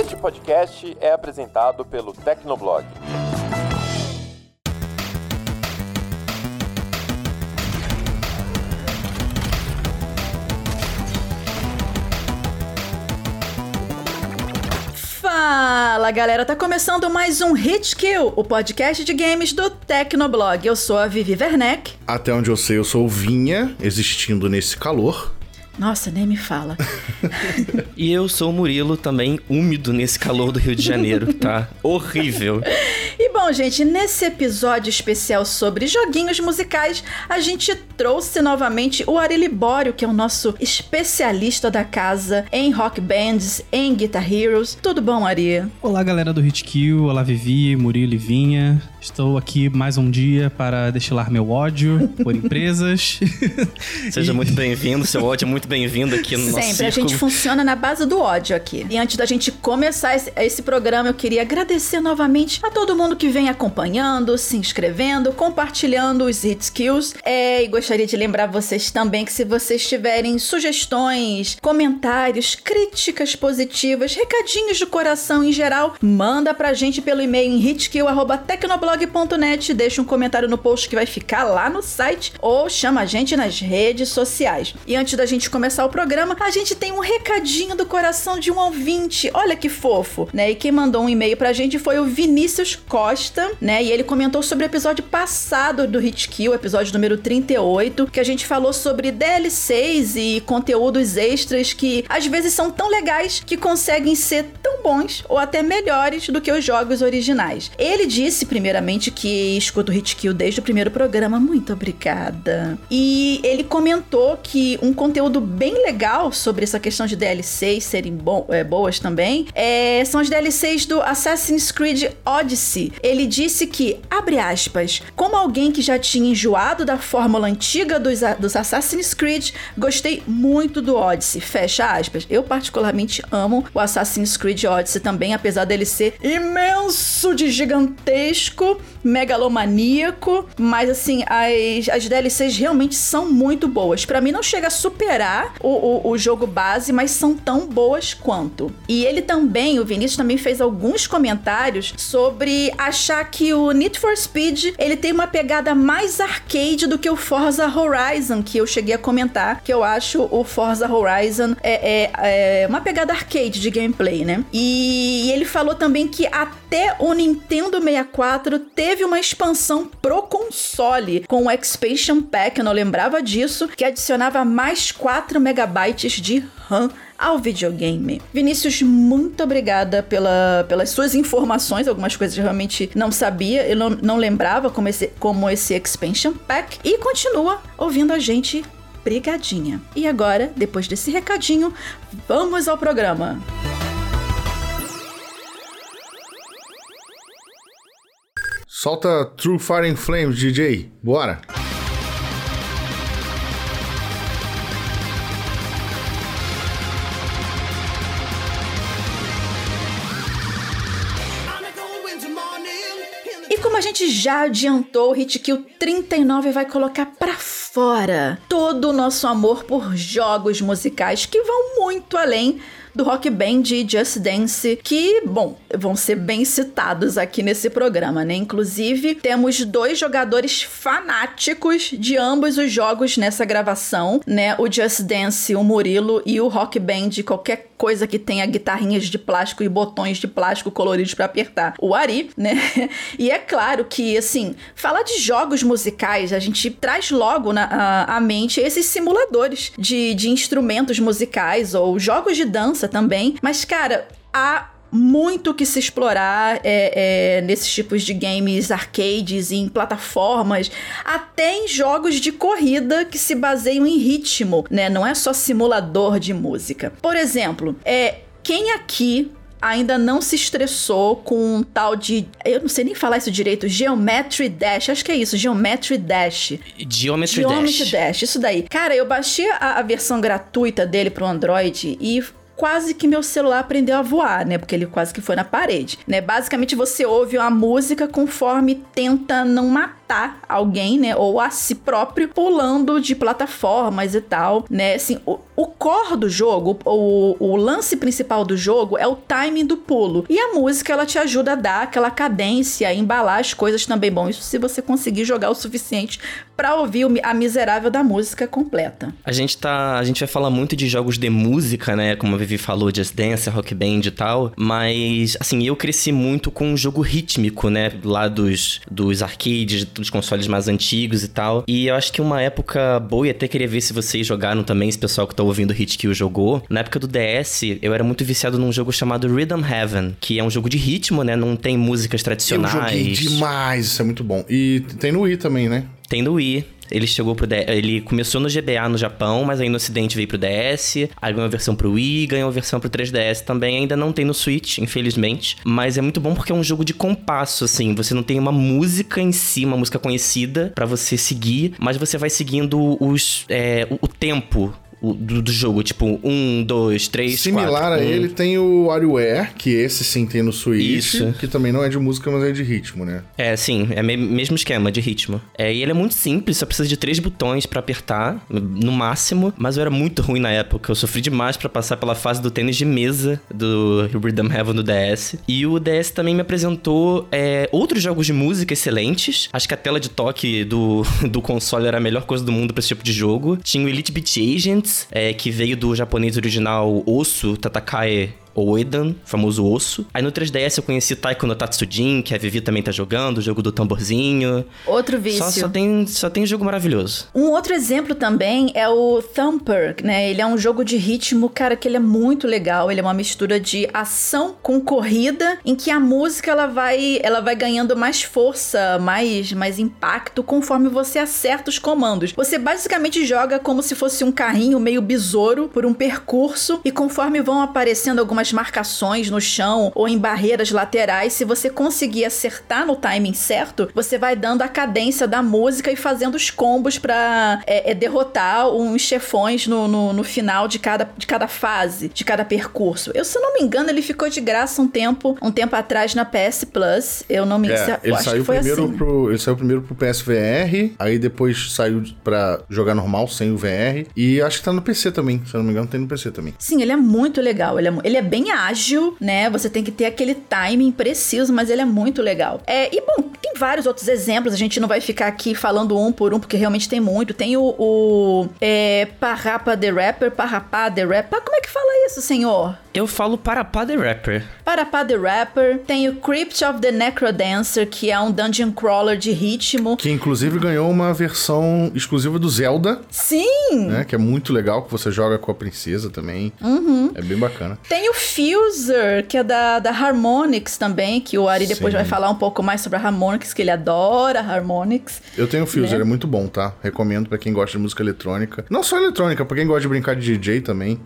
Este podcast é apresentado pelo Tecnoblog. Fala galera, tá começando mais um Hit Kill, o podcast de games do Tecnoblog. Eu sou a Vivi Werneck. Até onde eu sei, eu sou o Vinha, existindo nesse calor. Nossa, nem me fala. e eu sou o Murilo, também úmido nesse calor do Rio de Janeiro, tá? Horrível. E bom, gente, nesse episódio especial sobre joguinhos musicais, a gente trouxe novamente o Ari Libório, que é o nosso especialista da casa em rock bands, em Guitar Heroes. Tudo bom, Ari? Olá, galera do Hitkill, olá Vivi, Murilo e Vinha. Estou aqui mais um dia para destilar meu ódio por empresas. Seja e... muito bem-vindo, seu ódio é muito bem-vindo aqui no Sempre, nosso Sempre, a gente funciona na base do ódio aqui. E antes da gente começar esse, esse programa, eu queria agradecer novamente a todo mundo que vem acompanhando, se inscrevendo, compartilhando os Hit Skills. É, e gostaria de lembrar vocês também que se vocês tiverem sugestões, comentários, críticas positivas, recadinhos de coração em geral, manda pra gente pelo e-mail em hitskill.tecnoblog blog.net, deixa um comentário no post que vai ficar lá no site ou chama a gente nas redes sociais. E antes da gente começar o programa, a gente tem um recadinho do coração de um ouvinte. Olha que fofo, né? E quem mandou um e-mail pra gente foi o Vinícius Costa, né? E ele comentou sobre o episódio passado do Hit Kill, episódio número 38, que a gente falou sobre DLCs e conteúdos extras que às vezes são tão legais que conseguem ser tão bons ou até melhores do que os jogos originais. Ele disse primeiramente, que escuta o Hit Kill desde o primeiro programa. Muito obrigada. E ele comentou que um conteúdo bem legal sobre essa questão de DLCs serem bo é, boas também é, são as DLCs do Assassin's Creed Odyssey. Ele disse que, abre aspas, como alguém que já tinha enjoado da fórmula antiga dos, dos Assassin's Creed, gostei muito do Odyssey. Fecha aspas. Eu, particularmente, amo o Assassin's Creed Odyssey também, apesar dele ser imenso de gigantesco megalomaníaco, mas assim, as, as DLCs realmente são muito boas. Para mim não chega a superar o, o, o, jogo base, mas são tão boas quanto. E ele também, o Vinícius também fez alguns comentários sobre achar que o Need for Speed ele tem uma pegada mais arcade do que o Forza Horizon, que eu cheguei a comentar, que eu acho o Forza Horizon é, é, é uma pegada arcade de gameplay, né? E, e ele falou também que até o Nintendo 64 teve uma expansão pro console com o Expansion Pack, eu não lembrava disso, que adicionava mais 4 megabytes de RAM ao videogame. Vinícius, muito obrigada pela, pelas suas informações, algumas coisas eu realmente não sabia, eu não, não lembrava como esse, como esse Expansion Pack, e continua ouvindo a gente brigadinha. E agora, depois desse recadinho, vamos ao programa. Solta True Fire and Flames, DJ. Bora! E como a gente já adiantou, o Hit Kill 39 vai colocar pra fora todo o nosso amor por jogos musicais que vão muito além do rock band Just Dance, que, bom, vão ser bem citados aqui nesse programa, né? Inclusive, temos dois jogadores fanáticos de ambos os jogos nessa gravação, né? O Just Dance, o Murilo, e o Rock Band, qualquer coisa que tenha guitarrinhas de plástico e botões de plástico coloridos para apertar, o Ari, né? E é claro que, assim, falar de jogos musicais, a gente traz logo na a, a mente esses simuladores de, de instrumentos musicais ou jogos de dança também. Mas, cara, há muito que se explorar é, é, nesses tipos de games arcades, em plataformas, até em jogos de corrida que se baseiam em ritmo, né? Não é só simulador de música. Por exemplo, é quem aqui ainda não se estressou com um tal de. Eu não sei nem falar isso direito. Geometry Dash. Acho que é isso. Geometry Dash. Geometry, Geometry Dash. Dash. Isso daí. Cara, eu baixei a, a versão gratuita dele pro Android e quase que meu celular aprendeu a voar, né? Porque ele quase que foi na parede, né? Basicamente você ouve uma música conforme tenta não matar alguém, né? Ou a si próprio pulando de plataformas e tal, né? Assim, o core do jogo, o, o lance principal do jogo é o timing do pulo. E a música, ela te ajuda a dar aquela cadência, embalar as coisas também. Bom, isso se você conseguir jogar o suficiente para ouvir a miserável da música completa. A gente tá. A gente vai falar muito de jogos de música, né? Como a Vivi falou, Just Dance, Rock Band e tal. Mas, assim, eu cresci muito com um jogo rítmico, né? Lá dos, dos arcades, dos consoles mais antigos e tal. E eu acho que uma época boa, e até queria ver se vocês jogaram também, esse pessoal que tá ouvindo Hit Kill jogou. Na época do DS, eu era muito viciado num jogo chamado Rhythm Heaven, que é um jogo de ritmo, né? Não tem músicas tradicionais. Eu joguei demais, isso é muito bom. E tem no Wii também, né? Tem no Wii. Ele chegou pro DS, ele começou no GBA no Japão, mas aí no ocidente veio pro DS, aí ganhou a versão pro Wii, ganhou a versão pro 3DS também, ainda não tem no Switch, infelizmente, mas é muito bom porque é um jogo de compasso assim, você não tem uma música em si, uma música conhecida para você seguir, mas você vai seguindo os é, o, o tempo do, do, jogo, tipo, um, dois, três, Similar quatro, a um. ele tem o WarioWare, que esse sim tem no Switch, Isso. que também não é de música, mas é de ritmo, né? É, sim, é me mesmo esquema de ritmo. É, e ele é muito simples, só precisa de três botões para apertar, no máximo, mas eu era muito ruim na época, eu sofri demais para passar pela fase do tênis de mesa do Rhythm Heaven no DS. E o DS também me apresentou é, outros jogos de música excelentes, acho que a tela de toque do, do console era a melhor coisa do mundo pra esse tipo de jogo. Tinha o Elite Beat É, que veio do japonês original Osu Tatakae Oedan, famoso osso. Aí no 3DS eu conheci Taiko no Tatsujin, que a Vivi também tá jogando, o jogo do tamborzinho. Outro vício. Só, só, tem, só tem jogo maravilhoso. Um outro exemplo também é o Thumper, né? Ele é um jogo de ritmo, cara, que ele é muito legal. Ele é uma mistura de ação com corrida, em que a música ela vai, ela vai ganhando mais força, mais, mais impacto conforme você acerta os comandos. Você basicamente joga como se fosse um carrinho meio besouro por um percurso e conforme vão aparecendo algumas marcações no chão ou em barreiras laterais, se você conseguir acertar no timing certo, você vai dando a cadência da música e fazendo os combos pra é, é, derrotar uns chefões no, no, no, final de cada, de cada fase, de cada percurso. Eu, se eu não me engano, ele ficou de graça um tempo, um tempo atrás na PS Plus. Eu não me É, se- ele saiu primeiro assim. pro. Ele saiu primeiro pro PSVR, aí depois saiu pra jogar normal, sem o VR. E acho que tá no PC também, se eu não me engano, tem no PC também. Sim, ele é muito legal. Ele é, ele é bem ágil, né? Você tem que ter aquele timing preciso, mas ele é muito legal. É, e bom, tem vários outros exemplos. A gente não vai ficar aqui falando um por um, porque realmente tem muito. Tem o, o é, Parrapa the Rapper, Parrapá the Rapper. Como é que fala isso, senhor? Eu falo para Pá the Rapper. Parapá the Rapper. Tem o Crypt of the Necrodancer, que é um dungeon crawler de ritmo. Que inclusive ganhou uma versão exclusiva do Zelda, Sim! né? Que é muito legal, que você joga com a princesa também. Uhum. É bem bacana. Tem o Fuser, que é da, da Harmonix também, que o Ari depois Sim. vai falar um pouco mais sobre a Harmonix, que ele adora Harmonix. Eu tenho o Fuser, Né? é muito bom, tá? Recomendo pra quem gosta de música eletrônica. Não só eletrônica, pra quem gosta de brincar de DJ também.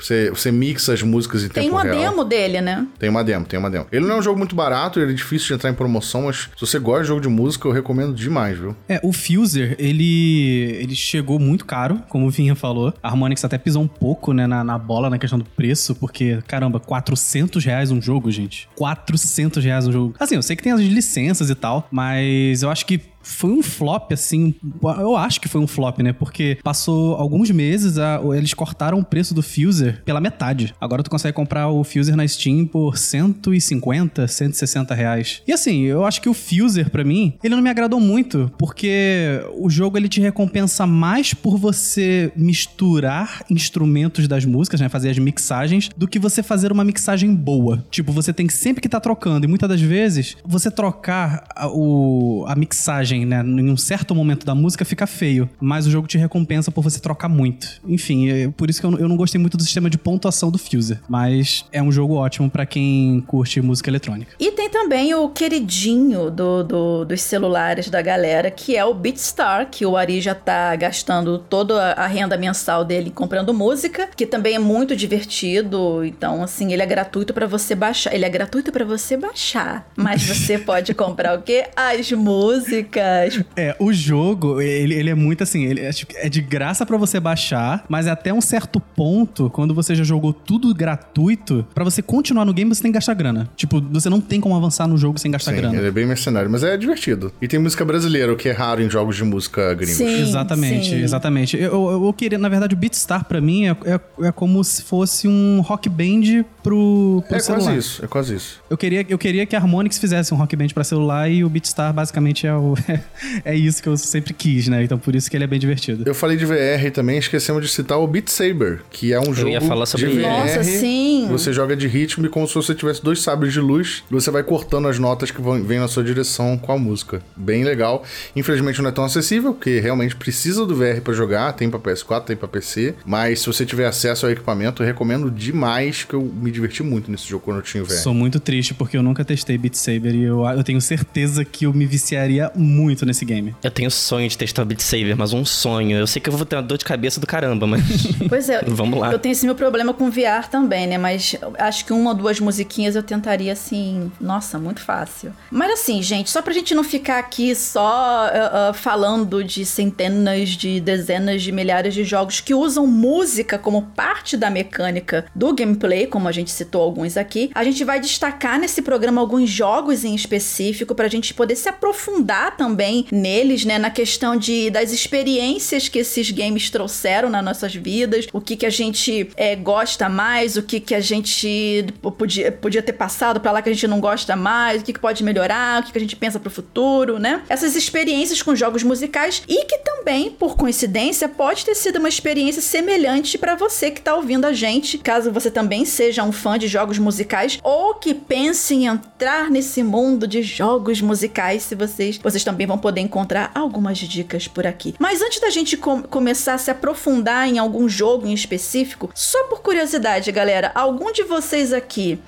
Você, você mixa as músicas em. Tem tempo uma real. demo dele, né? Tem uma demo, tem uma demo. Ele não é um jogo muito barato, ele é difícil de entrar em promoção, mas se você gosta de jogo de música, eu recomendo demais, viu? É, o Fuser, ele, ele chegou muito caro, como o Vinha falou. A Harmonix até pisou um pouco, né, na, na bola na questão do preço, porque, caramba, 400 reais um jogo, gente. 400 reais um jogo. Assim, eu sei que tem as licenças e tal, mas eu acho que foi um flop, assim. Eu acho que foi um flop, né? Porque passou alguns meses, a- eles cortaram o preço do Fuser pela metade. Agora tu consegue comprar o Fuser na Steam por 150, 160 reais. E assim, eu acho que o Fuser, pra mim, ele não me agradou muito, porque o jogo ele te recompensa mais por você misturar instrumentos das músicas, né? Fazer as mixagens, do que você fazer uma mixagem boa. Tipo, você tem sempre que tá trocando, e muitas das vezes, você trocar a, o, a mixagem, né? Em um certo momento da música fica feio, mas o jogo te recompensa por você trocar muito. Enfim, é por isso que eu, não- eu não gostei muito do sistema de pontuação do Fuser, mas é um jogo ótimo pra quem curte música eletrônica. E tem também o queridinho do, do- dos celulares da galera, que é o BeatStar, que o Ari já tá gastando toda a renda mensal dele comprando música, que também é muito divertido. Então, assim, ele é gratuito pra você baixar. Ele é gratuito pra você baixar, mas você pode comprar o quê? As músicas. Lucas. É, o jogo, ele, ele é muito assim, ele é, tipo, é de graça pra você baixar, mas é até um certo ponto, quando você já jogou tudo gratuito, pra você continuar no game você tem que gastar grana. Tipo, você não tem como avançar no jogo sem gastar Sim, grana. ele é bem mercenário, mas é divertido. E tem música brasileira, o que é raro em jogos de música gringos. Sim. Exatamente, sim. exatamente. Eu, eu, eu queria, na verdade, o Beatstar pra mim é, é, é como se fosse um rock band pro, pro É celular. quase isso, é quase isso. Eu queria, eu queria que a Harmonix fizesse um rock band pra celular e o Beatstar basicamente é, o, é isso que eu sempre quis, né? Então por isso que ele é bem divertido. Eu falei de VR também, esquecemos de citar o Beat Saber, que é um jogo ia falar sobre de. VR. Nossa, sim. Você joga de ritmo e como se você tivesse dois sabres de luz, e você vai cortando as notas que vão, vêm na sua direção com a música. Bem legal. Infelizmente não é tão acessível, porque realmente precisa do VR pra jogar, tem pra PS4, tem pra PC, mas se você tiver acesso ao equipamento, eu recomendo demais, que eu me diverti muito nesse jogo quando eu tinha o VR. Sou muito triste porque eu nunca testei Beat Saber e eu, eu tenho certeza que eu me viciaria muito nesse game. Eu tenho sonho de testar o Beat Saber, mas um sonho. Eu sei que eu vou ter uma dor de cabeça do caramba, mas. Pois é. Vamos lá. Eu tenho esse meu problema com VR também, né? Mas acho que uma ou duas musiquinhas eu tentaria, assim... Nossa, muito fácil. Mas assim, gente, só pra gente não ficar aqui só uh, uh, falando de centenas, de dezenas de milhares de jogos que usam música como parte da mecânica do gameplay, como a gente citou alguns aqui, a gente vai destacar nesse programa alguns jogos em específico pra gente poder se aprofundar também neles, né? Na questão de, das experiências que esses games trouxeram nas nossas vidas, o que que a gente é, gosta mais, o que que a gente podia, podia ter passado pra lá que a gente não gosta mais, o que que pode melhorar, o que que a gente pensa pro futuro, né? Essas experiências com jogos musicais e que também, por coincidência, pode ter sido uma experiência semelhante pra você que tá ouvindo a gente, caso você também seja um fã de jogos musicais ou que pense em entrar nesse mundo de jogos musicais, se vocês, vocês também vão poder encontrar algumas dicas por aqui. Mas antes da gente com- começar a se aprofundar em algum jogo em específico, só por curiosidade, galera, algum de vocês aqui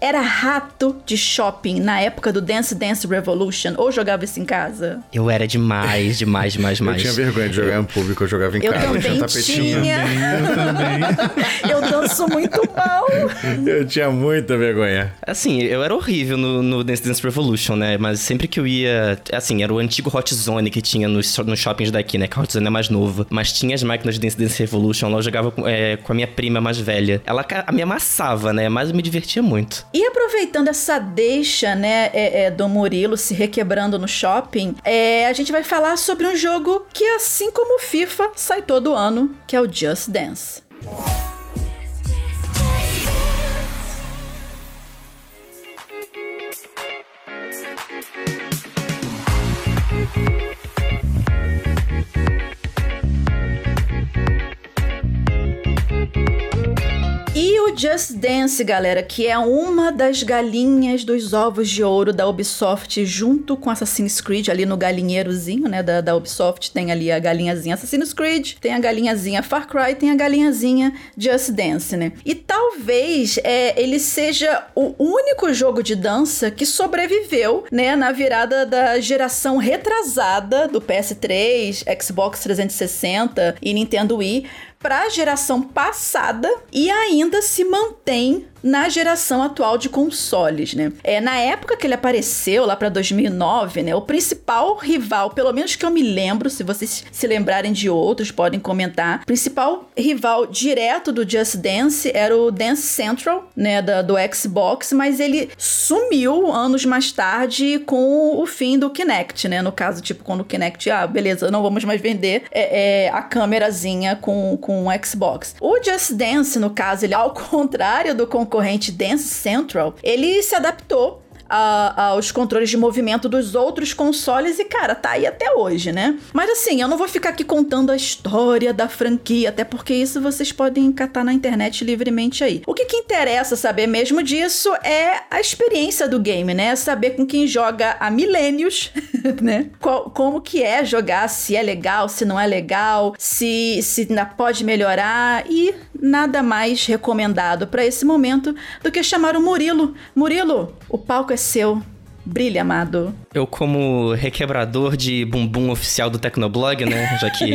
era rato de shopping na época do Dance Dance Revolution ou jogava isso em casa? Eu era demais, demais, demais, Eu demais. tinha vergonha de jogar em público, eu jogava em Eu casa, também tinha um tapetinho. tinha. Eu também. Eu danço muito mal. Eu tinha muita vergonha. Assim, eu era horrível no, no Dance Dance Revolution, né? Mas sempre que eu ia. Assim, era o antigo Hot Zone que tinha nos, nos shoppings daqui, né? Que a Hot Zone é mais novo. Mas tinha as máquinas de Dance Dance Revolution lá. Eu jogava com, é, com a minha prima mais velha. Ela me amassava, né? Mas eu me divertia muito. E aproveitando essa deixa, né, é, é, do Murilo se requebrando no shopping, é, a gente vai falar sobre um jogo que, assim como o FIFA, sai todo ano, que é o Just Dance. Just Dance, galera, que é uma das galinhas dos ovos de ouro da Ubisoft, junto com Assassin's Creed, ali no galinheirozinho, né, da, da Ubisoft, tem ali a galinhazinha Assassin's Creed, tem a galinhazinha Far Cry, tem a galinhazinha Just Dance, né? E talvez é, ele seja o único jogo de dança que sobreviveu, né, na virada da geração retrasada do PS3, Xbox 360 e Nintendo Wii para a geração passada e ainda se mantém na geração atual de consoles, né? É, na época que ele apareceu, lá para 2009, né, o principal rival, pelo menos que eu me lembro, se vocês se lembrarem de outros, podem comentar. Principal rival direto do Just Dance era o Dance Central, né, da, do Xbox, mas ele sumiu anos mais tarde com o fim do Kinect, né? No caso, tipo, quando o Kinect, ah, beleza, não vamos mais vender é, é, a câmerazinha com, com o Xbox. O Just Dance, no caso, ele, ao contrário do concorrente Dance Central, ele se adaptou aos controles de movimento dos outros consoles e, cara, tá aí até hoje, né? Mas assim, eu não vou ficar aqui contando a história da franquia, até porque isso vocês podem catar na internet livremente aí. O que que interessa saber mesmo disso é a experiência do game, né? Saber com quem joga há milênios, né? Qual- como que é jogar, se é legal, se não é legal, se, se ainda pode melhorar e nada mais recomendado para esse momento do que chamar o Murilo. Murilo, o palco é seu. Brilha, amado. Eu, como requebrador de bumbum oficial do Tecnoblog, né? Já que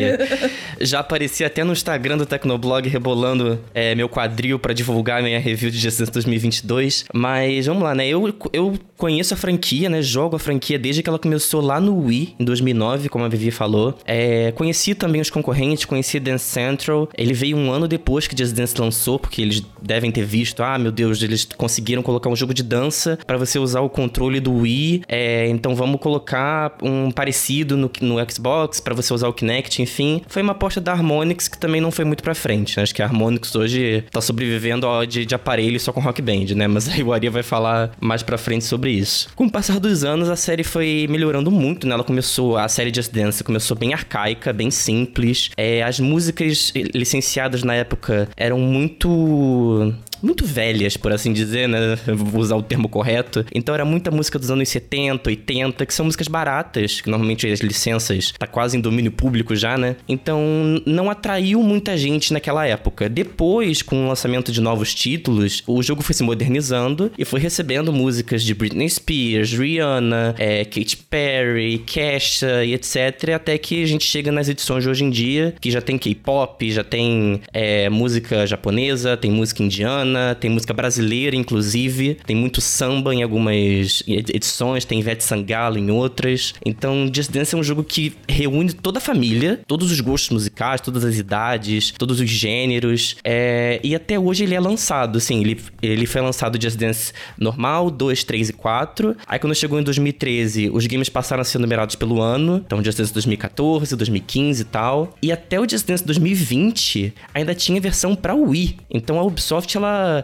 já apareci até no Instagram do Tecnoblog rebolando é, meu quadril para divulgar minha review de Dance 2022. Mas vamos lá, né? Eu, eu conheço a franquia, né? Jogo a franquia desde que ela começou lá no Wii, em 2009, como a Vivi falou. É, conheci também os concorrentes, conheci Dance Central. Ele veio um ano depois que Just Dance lançou, porque eles devem ter visto, ah, meu Deus, eles conseguiram colocar um jogo de dança para você usar o controle do Wii. É, então vamos colocar um parecido no, no Xbox para você usar o Kinect, enfim. Foi uma aposta da Harmonix que também não foi muito pra frente, né? Acho que a Harmonix hoje tá sobrevivendo ó, de, de aparelho só com Rock Band, né? Mas aí o Aria vai falar mais pra frente sobre isso. Com o passar dos anos, a série foi melhorando muito, né? Ela começou, a série Just Dance começou bem arcaica, bem simples. É, as músicas licenciadas na época eram muito muito velhas, por assim dizer, né? Vou usar o termo correto. Então era muita música dos anos 70, 80, que são músicas baratas, que normalmente as licenças tá quase em domínio público já, né? Então não atraiu muita gente naquela época. Depois, com o lançamento de novos títulos, o jogo foi se modernizando e foi recebendo músicas de Britney Spears, Rihanna, é, Katy Perry, Kesha e etc. Até que a gente chega nas edições de hoje em dia, que já tem K-pop, já tem é, música japonesa, tem música indiana tem música brasileira, inclusive. Tem muito samba em algumas edições, tem Ivete Sangalo em outras. Então, Just Dance é um jogo que reúne toda a família, todos os gostos musicais, todas as idades, todos os gêneros. É... E até hoje ele é lançado, assim, ele, ele foi lançado Just Dance normal, 2, 3 e 4. Aí quando chegou em 2013, os games passaram a ser numerados pelo ano. Então, Just Dance 2014, 2015 e tal. E até o Just Dance 2020 ainda tinha versão para Wii. Então a Ubisoft ela pas euh,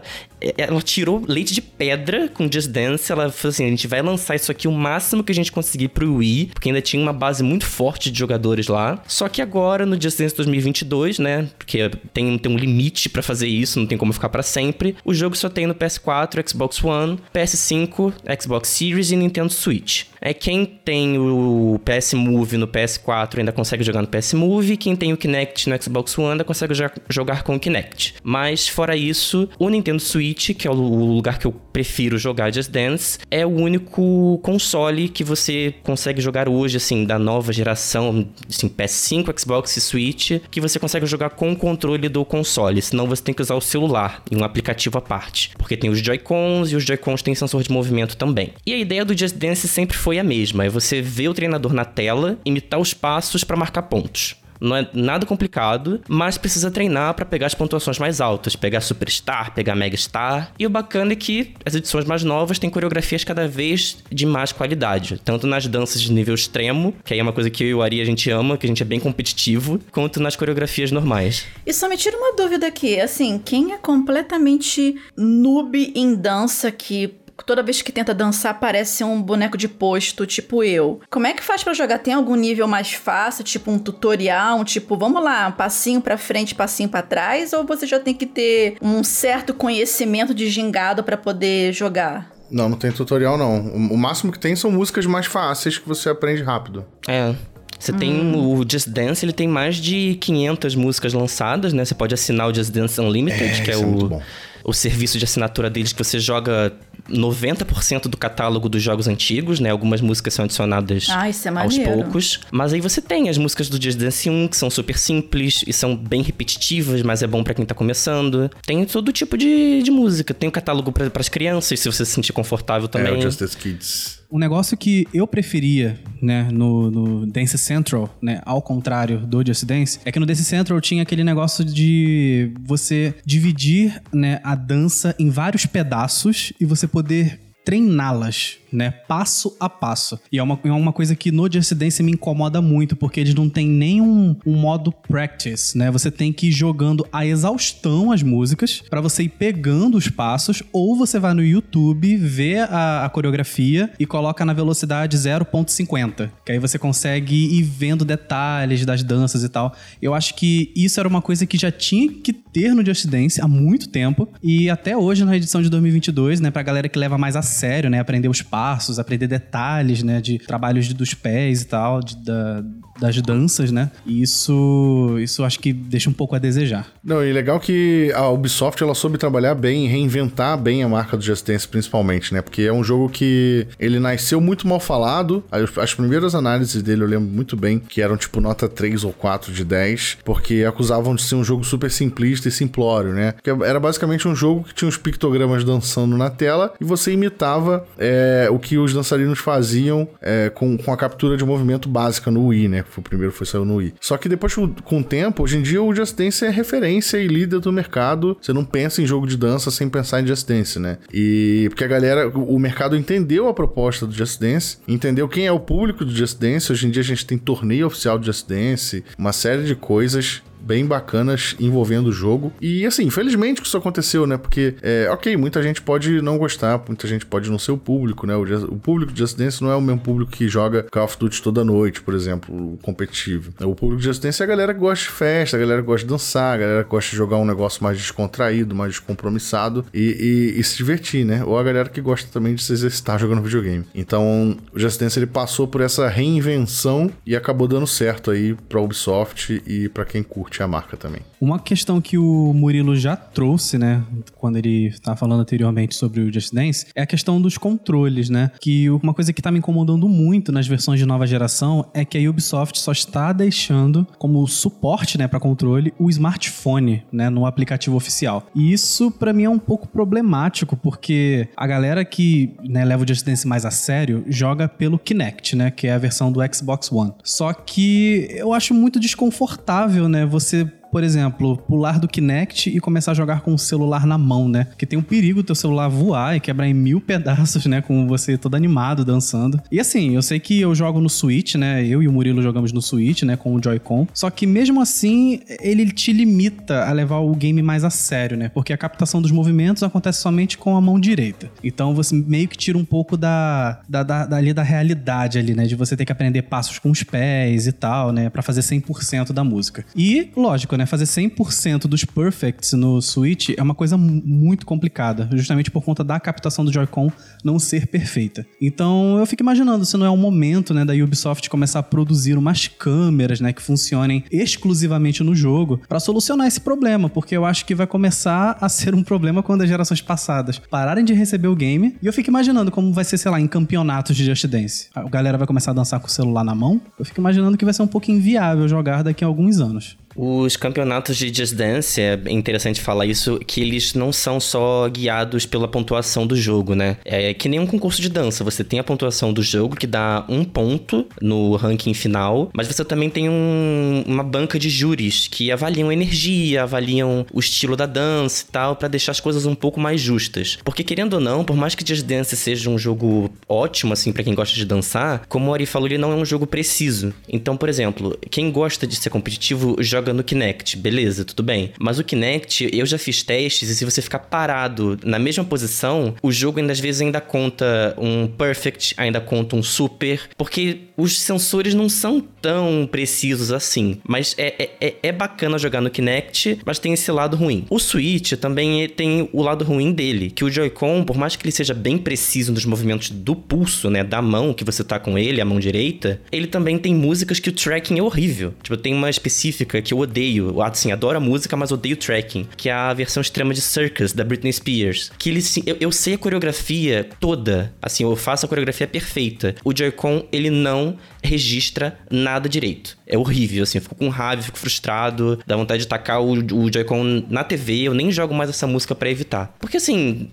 ela, tirou leite de pedra com Just Dance. Ela falou assim: a gente vai lançar isso aqui o máximo que a gente conseguir pro Wii, porque ainda tinha uma base muito forte de jogadores lá. Só que agora, no Just Dance 2022, né? Porque tem, tem um limite para fazer isso, não tem como ficar para sempre. O jogo só tem no PS4, Xbox One, PS5, Xbox Series e Nintendo Switch. É quem tem o PS Move no PS4 ainda consegue jogar no PS Move, quem tem o Kinect no Xbox One ainda consegue jogar com o Kinect. Mas fora isso, o Nintendo Switch, que é o lugar que eu prefiro jogar Just Dance, é o único console que você consegue jogar hoje, assim, da nova geração, assim, PS5, Xbox e Switch, que você consegue jogar com o controle do console, senão você tem que usar o celular em um aplicativo à parte, porque tem os Joy-Cons e os Joy-Cons têm sensor de movimento também. E a ideia do Just Dance sempre foi a mesma, é você ver o treinador na tela, imitar os passos para marcar pontos. Não é nada complicado, mas precisa treinar para pegar as pontuações mais altas, pegar Superstar, pegar Megastar. E o bacana é que as edições mais novas têm coreografias cada vez de mais qualidade, tanto nas danças de nível extremo, que aí é uma coisa que eu e o Ari a gente ama, que a gente é bem competitivo, quanto nas coreografias normais. E só me tira uma dúvida aqui, assim, quem é completamente noob em dança que toda vez que tenta dançar parece um boneco de posto, tipo eu. Como é que faz para jogar? Tem algum nível mais fácil, tipo um tutorial, um tipo, vamos lá, um passinho para frente, passinho para trás, ou você já tem que ter um certo conhecimento de gingado para poder jogar? Não, não tem tutorial não. O máximo que tem são músicas mais fáceis que você aprende rápido. É. Você hum. tem o Just Dance, ele tem mais de 500 músicas lançadas, né? Você pode assinar o Just Dance Unlimited, é, que é, é o, o serviço de assinatura deles que você joga 90% do catálogo dos jogos antigos, né? Algumas músicas são adicionadas ah, é aos poucos. Mas aí você tem as músicas do Just Dance 1, que são super simples e são bem repetitivas, mas é bom para quem tá começando. Tem todo tipo de, de música. Tem o catálogo para as crianças, se você se sentir confortável também. É, o Just Dance Kids. Um negócio que eu preferia, né, no, no, Dance Central, né, ao contrário do Just Dance, é que no Dance Central tinha aquele negócio de você dividir, né, a dança em vários pedaços e você poder treiná-las né? Passo a passo. E é uma, é uma coisa que no Dance me incomoda muito, porque eles não tem nenhum um modo practice, né? Você tem que ir jogando a exaustão as músicas para você ir pegando os passos, ou você vai no YouTube, vê a, a coreografia e coloca na velocidade 0.50, que aí você consegue ir vendo detalhes das danças e tal. Eu acho que isso era uma coisa que já tinha que ter no Just Dance há muito tempo, e até hoje na edição de 2022, né, pra galera que leva mais a sério, né, aprender os passos passos, aprender detalhes, né, de trabalhos dos pés e tal, de, da, das danças, né? E isso, isso acho que deixa um pouco a desejar. Não, e legal que a Ubisoft ela soube trabalhar bem, reinventar bem a marca do Just Dance principalmente, né? Porque é um jogo que ele nasceu muito mal falado. As, as primeiras análises dele eu lembro muito bem que eram tipo nota 3 ou 4 de 10, porque acusavam de ser um jogo super simplista e simplório, né? Que era basicamente um jogo que tinha uns pictogramas dançando na tela e você imitava é, o que os dançarinos faziam é, com, com a captura de movimento básica no Wii, né? O primeiro foi saiu no Wii. Só que depois, com o tempo, hoje em dia o Just Dance é referência e líder do mercado. Você não pensa em jogo de dança sem pensar em Just Dance, né? E porque a galera, o mercado entendeu a proposta do Just Dance, entendeu quem é o público do Just Dance. Hoje em dia a gente tem torneio oficial do Just Dance, uma série de coisas bem bacanas envolvendo o jogo. E assim, infelizmente que isso aconteceu, né? Porque, é, ok, muita gente pode não gostar, muita gente pode não ser o público, né? O, o público de Just Dance não é o mesmo público que joga Call of Duty toda noite, por exemplo, o competitivo. O público de Just Dance é a galera que gosta de festa, a galera que gosta de dançar, a galera que gosta de jogar um negócio mais descontraído, mais descompromissado e, e, e se divertir, né? Ou a galera que gosta também de se exercitar jogando videogame. Então, o Just Dance ele passou por essa reinvenção e acabou dando certo aí pra Ubisoft e para quem curte curte a marca também. Uma questão que o Murilo já trouxe, né, quando ele estava falando anteriormente sobre o Just Dance, é a questão dos controles, né? Que uma coisa que está me incomodando muito nas versões de nova geração é que a Ubisoft só está deixando como suporte, né, para controle o smartphone, né, no aplicativo oficial. E isso para mim é um pouco problemático, porque a galera que, né, leva o Just Dance mais a sério joga pelo Kinect, né, que é a versão do Xbox One. Só que eu acho muito desconfortável, né, você você por exemplo, pular do Kinect e começar a jogar com o celular na mão, né? Porque tem um perigo teu celular voar e quebrar em mil pedaços, né? Com você todo animado, dançando. E assim, eu sei que eu jogo no Switch, né? Eu e o Murilo jogamos no Switch, né? Com o Joy-Con. Só que mesmo assim, ele te limita a levar o game mais a sério, né? Porque a captação dos movimentos acontece somente com a mão direita. Então você meio que tira um pouco da, da, da, da, ali, da realidade ali, né? De você ter que aprender passos com os pés e tal, né? Pra fazer 100% da música. E, lógico, né? Né? Fazer 100% dos perfects no Switch é uma coisa muito complicada, justamente por conta da captação do Joy-Con não ser perfeita. Então eu fico imaginando se não é o momento, né, da Ubisoft começar a produzir umas câmeras, né, que funcionem exclusivamente no jogo para solucionar esse problema, porque eu acho que vai começar a ser um problema quando as gerações passadas pararem de receber o game. E eu fico imaginando como vai ser, sei lá, em campeonatos de Just Dance. A galera vai começar a dançar com o celular na mão. Eu fico imaginando que vai ser um pouco inviável jogar daqui a alguns anos. Os campeonatos de Just Dance, é interessante falar isso, que eles não são só guiados pela pontuação do jogo, né? É que nem um concurso de dança. Você tem a pontuação do jogo, que dá um ponto no ranking final, mas você também tem um, uma banca de júris que avaliam a energia, avaliam o estilo da dança e tal, para deixar as coisas um pouco mais justas. Porque, querendo ou não, por mais que Just Dance seja um jogo ótimo, assim, para quem gosta de dançar, como o Ari falou, ele não é um jogo preciso. Então, por exemplo, quem gosta de ser competitivo joga joga no Kinect, beleza, tudo bem. Mas o Kinect, eu já fiz testes e se você ficar parado na mesma posição, o jogo ainda às vezes ainda conta um perfect, ainda conta um super, porque os sensores não são tão precisos assim. Mas é, é, é bacana jogar no Kinect, mas tem esse lado ruim. O Switch também tem o lado ruim dele, que o Joy-Con, por mais que ele seja bem preciso nos movimentos do pulso, né, da mão que você tá com ele, a mão direita, ele também tem músicas que o tracking é horrível. Tipo, tem uma específica que que eu odeio, assim, adoro a música, mas odeio o tracking, que é a versão extrema de Circus, da Britney Spears. Que ele, eu, eu sei a coreografia toda, assim, eu faço a coreografia perfeita. O Joy-Con, ele não registra nada direito. É horrível, assim, eu fico com raiva, fico frustrado, dá vontade de tacar o, o Joy-Con na TV, eu nem jogo mais essa música para evitar. Porque, assim,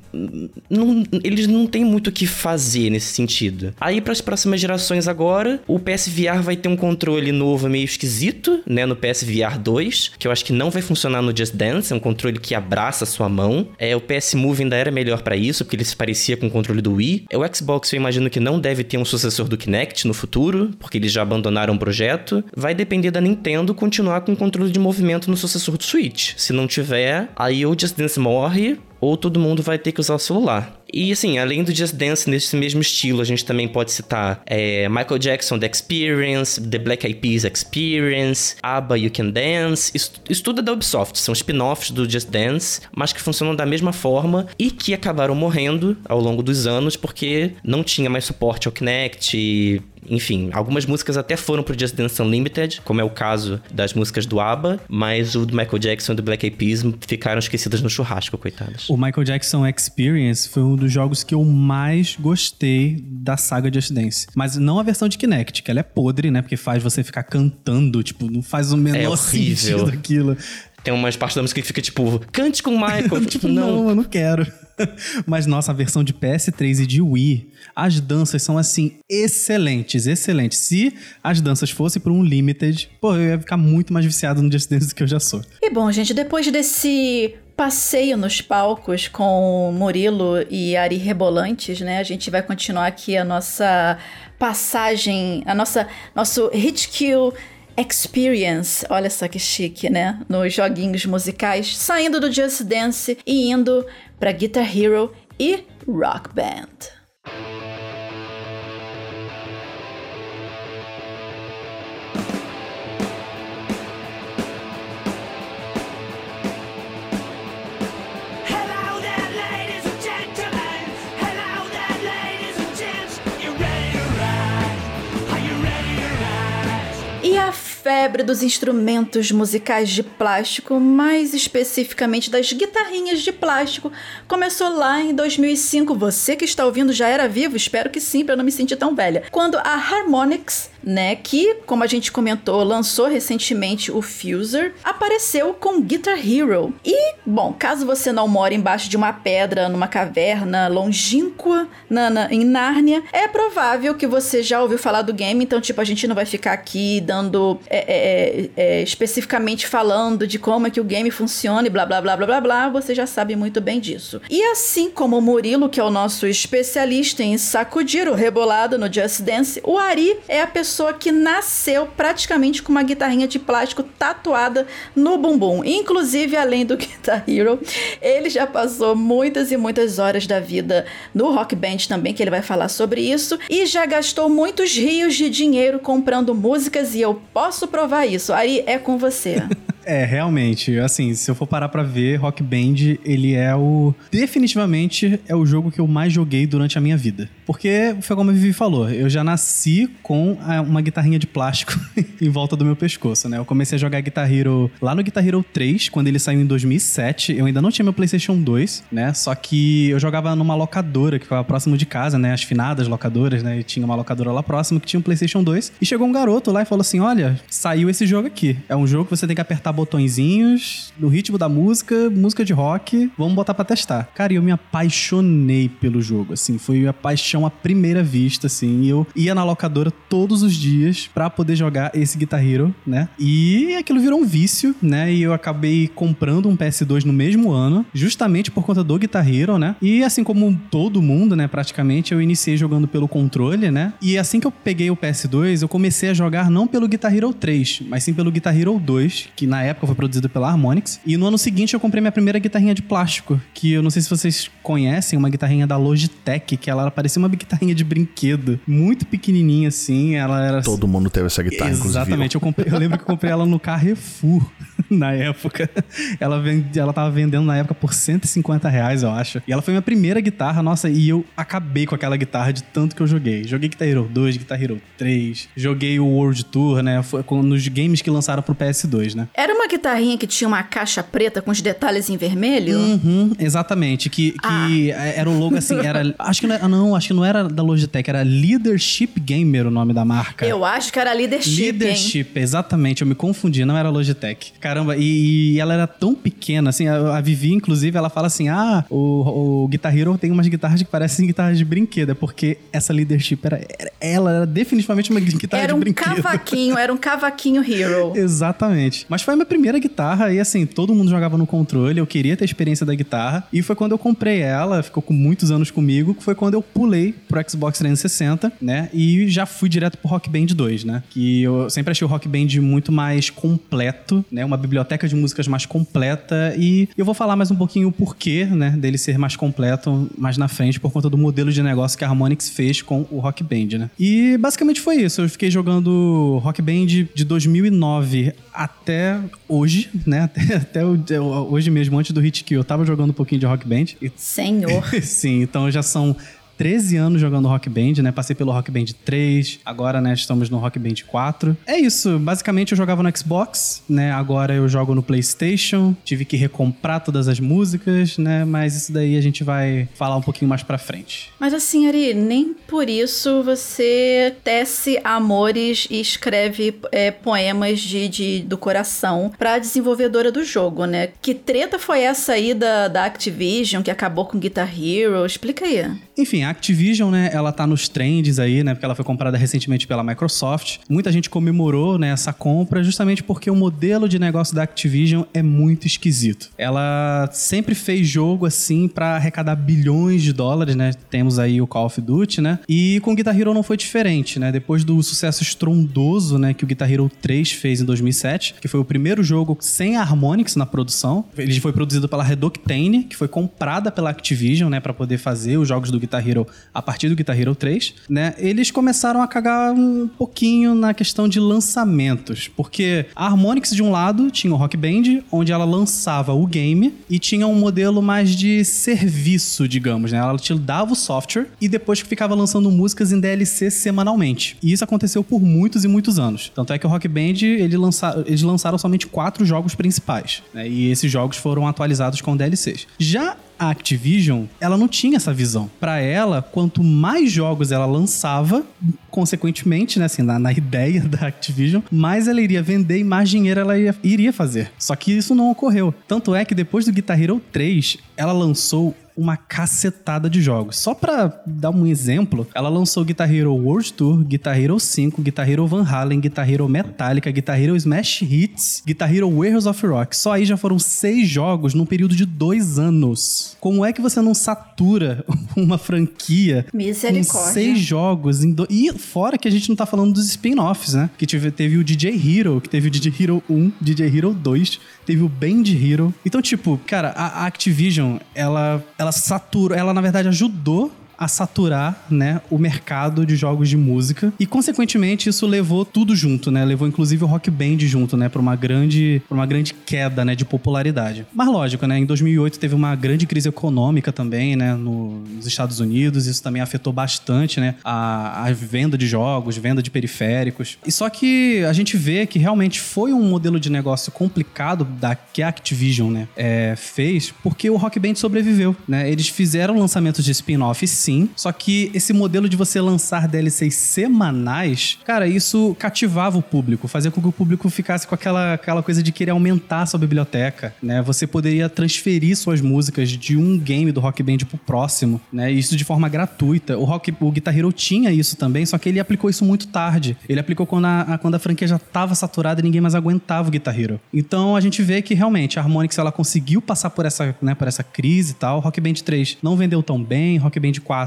não, eles não têm muito o que fazer nesse sentido. Aí, para as próximas gerações agora, o PSVR vai ter um controle novo meio esquisito, né, no PSVR VR 2, que eu acho que não vai funcionar no Just Dance, é um controle que abraça a sua mão. É, o PS Move ainda era melhor para isso, porque ele se parecia com o controle do Wii. É, o Xbox eu imagino que não deve ter um sucessor do Kinect no futuro, porque eles já abandonaram o projeto. Vai depender da Nintendo continuar com o controle de movimento no sucessor do Switch. Se não tiver, aí o Just Dance morre, ou todo mundo vai ter que usar o celular. E assim, além do Just Dance nesse mesmo estilo, a gente também pode citar é, Michael Jackson The Experience, The Black Eyed Peas Experience, ABBA You Can Dance. Isso, isso tudo é da Ubisoft, são spin-offs do Just Dance, mas que funcionam da mesma forma e que acabaram morrendo ao longo dos anos porque não tinha mais suporte ao Kinect, enfim, algumas músicas até foram pro Just Dance Unlimited, como é o caso das músicas do ABBA, mas o do Michael Jackson e do Black Eyed Peas ficaram esquecidas no churrasco, coitadas. O Michael Jackson Experience foi um dos jogos que eu mais gostei da saga Just Dance. Mas não a versão de Kinect, que ela é podre, né? Porque faz você ficar cantando, tipo, não faz o menor É horrível. sentido aquilo. Tem umas partes da música que fica tipo, cante com o Michael. tipo, não, eu não quero. Mas nossa, a versão de PS3 e de Wii, as danças são assim excelentes, excelentes. Se as danças fossem para um limited, pô, eu ia ficar muito mais viciado no Just Dance do que eu já sou. E bom, gente, depois desse passeio nos palcos com Murilo e Ari Rebolantes, né? A gente vai continuar aqui a nossa passagem, a nossa nosso hit kill Experience, olha só que chique, né? Nos joguinhos musicais, saindo do Just Dance e indo para Guitar Hero e Rock Band. Febre dos instrumentos musicais de plástico, mais especificamente das guitarrinhas de plástico, começou lá em 2005. Você que está ouvindo já era vivo? Espero que sim, para não me sentir tão velha. Quando a Harmonix, né, que, como a gente comentou, lançou recentemente o Fuser, apareceu com Guitar Hero. E, bom, caso você não mora embaixo de uma pedra, numa caverna longínqua na, na- em Nárnia, é provável que você já ouviu falar do game, então, tipo, a gente não vai ficar aqui dando é, é, é, especificamente falando de como é que o game funciona e blá blá blá blá blá blá, você já sabe muito bem disso. E assim como o Murilo, que é o nosso especialista em sacudir o rebolado no Just Dance, o Ari é a pessoa que nasceu praticamente com uma guitarrinha de plástico tatuada no bumbum. Inclusive, além do Guitar Hero, ele já passou muitas e muitas horas da vida no Rock Band também, que ele vai falar sobre isso, e já gastou muitos rios de dinheiro comprando músicas e eu posso provar isso. Ari, é com você. É, realmente, assim, se eu for parar pra ver, Rock Band, ele é o. Definitivamente é o jogo que eu mais joguei durante a minha vida. Porque foi como a Vivi falou, eu já nasci com uma guitarrinha de plástico em volta do meu pescoço, né? Eu comecei a jogar Guitar Hero lá no Guitar Hero 3, quando ele saiu em 2007. Eu ainda não tinha meu PlayStation 2, né? Só que eu jogava numa locadora que ficava próximo de casa, né? As finadas locadoras, né? E tinha uma locadora lá próximo que tinha um PlayStation 2. E chegou um garoto lá e falou assim: Olha, saiu esse jogo aqui. É um jogo que você tem que apertar botõezinhos no ritmo da música, música de rock. Vamos botar pra testar. Cara, eu me apaixonei pelo jogo, assim. Foi a paixão à primeira vista, assim. Eu ia na locadora todos os dias pra poder jogar esse Guitar Hero, né? E aquilo virou um vício, né? E eu acabei comprando um PS2 no mesmo ano, justamente por conta do Guitar Hero, né? E assim como todo mundo, né, praticamente, eu iniciei jogando pelo controle, né? E assim que eu peguei o PS2, eu comecei a jogar não pelo Guitar Hero 3, mas sim pelo Guitar Hero 2, que na época foi produzido pela Harmonix. E no ano seguinte eu comprei minha primeira guitarrinha de plástico, que eu não sei se vocês conhecem, uma guitarrinha da Logitech, que ela parecia uma guitarrinha de brinquedo, muito pequenininha assim, ela era Todo mundo teve essa guitarra, inclusive. Exatamente, eu, comprei- eu lembro que eu comprei ela no Carrefour na época. Ela, vende, ela tava vendendo na época por 150 reais, eu acho. E ela foi minha primeira guitarra, nossa, e eu acabei com aquela guitarra de tanto que eu joguei. Joguei Guitar Hero 2, Guitar Hero 3, joguei o World Tour, né? Foi nos games que lançaram pro PS2, né? Era uma guitarrinha que tinha uma caixa preta com os detalhes em vermelho? Uhum, exatamente. Que, que era o logo assim, era. Acho que não era, não, acho que não era da Logitech, era Leadership Gamer o nome da marca. Eu acho que era Leadership, hein? Leadership, exatamente, eu me confundi, não era Logitech. Caramba, e, e ela era tão pequena, assim, a, a Vivi, inclusive, ela fala assim: ah, o, o Guitar Hero tem umas guitarras que parecem guitarras de brinquedo, é porque essa Leadership era, era- ela era definitivamente uma guitarra Era de um brinquedo. cavaquinho, era um cavaquinho hero. Exatamente. Mas foi minha primeira guitarra e assim, todo mundo jogava no controle, eu queria ter a experiência da guitarra. E foi quando eu comprei ela, ficou com muitos anos comigo, que foi quando eu pulei pro Xbox 360, né? E já fui direto pro Rock Band 2, né? Que eu sempre achei o Rock Band muito mais completo, né? Uma biblioteca de músicas mais completa. E eu vou falar mais um pouquinho o porquê, né? Dele ser mais completo mais na frente, por conta do modelo de negócio que a Harmonix fez com o Rock Band, né? E basicamente foi isso. Eu fiquei jogando Rock Band de 2009 até hoje, né? Até, até o- hoje mesmo, antes do Hit Kill, eu tava jogando um pouquinho de Rock Band. Senhor. Sim, então já são 13 anos jogando Rock Band, né? Passei pelo Rock Band 3, agora, né, estamos no Rock Band 4. É isso, basicamente eu jogava no Xbox, né? Agora eu jogo no PlayStation. Tive que recomprar todas as músicas, né? Mas isso daí a gente vai falar um pouquinho mais pra frente. Mas assim, Ari, nem por isso você tece amores e escreve é, poemas de, de- do coração pra desenvolvedora do jogo, né? Que treta foi essa aí da, da Activision que acabou com Guitar Hero? Explica aí. Enfim, Activision, né, ela tá nos trends aí, né, porque ela foi comprada recentemente pela Microsoft. Muita gente comemorou, né, essa compra justamente porque o modelo de negócio da Activision é muito esquisito. Ela sempre fez jogo assim pra arrecadar bilhões de dólares, né? Temos aí o Call of Duty, né? E com Guitar Hero não foi diferente, né? Depois do sucesso estrondoso, né, que o Guitar Hero 3 fez em 2007, que foi o primeiro jogo sem Harmonix na produção. Ele foi produzido pela Redoctane, que foi comprada pela Activision, né, para poder fazer os jogos do Guitar Hero a partir do Guitar Hero 3, né? Eles começaram a cagar um pouquinho na questão de lançamentos, porque a Harmonix de um lado tinha o Rock Band, onde ela lançava o game e tinha um modelo mais de serviço, digamos, né? Ela te dava o software e depois ficava lançando músicas em DLC semanalmente. E isso aconteceu por muitos e muitos anos. Tanto é que o Rock Band, ele lança... eles lançaram somente quatro jogos principais, né? E esses jogos foram atualizados com DLCs. Já a Activision, ela não tinha essa visão. Pra ela, quanto mais jogos ela lançava, consequentemente, né, assim, na, na ideia da Activision, mais ela iria vender e mais dinheiro ela ia- iria fazer. Só que isso não ocorreu. Tanto é que depois do Guitar Hero 3, ela lançou uma cacetada de jogos. Só pra dar um exemplo, ela lançou Guitar Hero World Tour, Guitar Hero 5, Guitar Hero Van Halen, Guitar Hero Metallica, Guitar Hero Smash Hits, Guitar Hero Warriors of Rock. Só aí já foram seis jogos num período de dois anos. Como é que você não satura uma franquia com seis jogos em do... E fora que a gente não tá falando dos spin-offs, né? Que tive- teve o DJ Hero, que teve o DJ Hero 1, DJ Hero 2, teve o Band Hero. Então, tipo, cara, a a Activision, ela, ela saturou, ela na verdade ajudou a saturar, né, o mercado de jogos de música e consequentemente isso levou tudo junto, né? Levou inclusive o Rock Band junto, né, para uma grande, uma grande queda, né, de popularidade. Mas lógico, né, em 2008 teve uma grande crise econômica também, né, no- nos Estados Unidos, isso também afetou bastante, né, a, a venda de jogos, venda de periféricos. E só que a gente vê que realmente foi um modelo de negócio complicado da que a Activision, né, é, fez, porque o Rock Band sobreviveu, né? Eles fizeram lançamentos de spin-off, sim, só que esse modelo de você lançar DLCs semanais, cara, isso cativava o público, fazia com que o público ficasse com aquela, aquela coisa de querer aumentar sua biblioteca, né? Você poderia transferir suas músicas de um game do Rock Band pro próximo, né? Isso de forma gratuita. O Rock, o Guitar Hero tinha isso também, só que ele aplicou isso muito tarde. Ele aplicou quando a, a- quando a franquia já tava saturada e ninguém mais aguentava o Guitar Hero. Então a gente vê que realmente a Harmonix ela conseguiu passar por essa, né, por essa crise e tal. Rock Band 3 não vendeu tão bem, Rock Band 4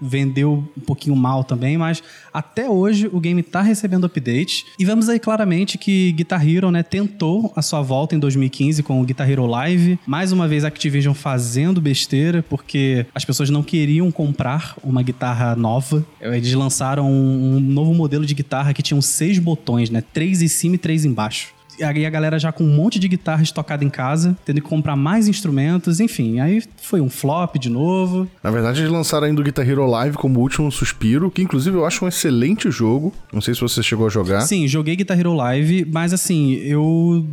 vendeu um pouquinho mal também, mas até hoje o game tá recebendo updates. E vemos aí claramente que Guitar Hero, né, tentou a sua volta em 2015 com o Guitar Hero Live. Mais uma vez a Activision fazendo besteira, porque as pessoas não queriam comprar uma guitarra nova. Eles lançaram um, novo modelo de guitarra que tinha seis botões, né? Três em cima e três embaixo. Aí a galera já com um monte de guitarra estocada em casa, tendo que comprar mais instrumentos, enfim. Aí foi um flop de novo. Na verdade, eles lançaram ainda o Guitar Hero Live como último suspiro, que inclusive eu acho um excelente jogo. Não sei se você chegou a jogar. Sim, joguei Guitar Hero Live, mas assim, eu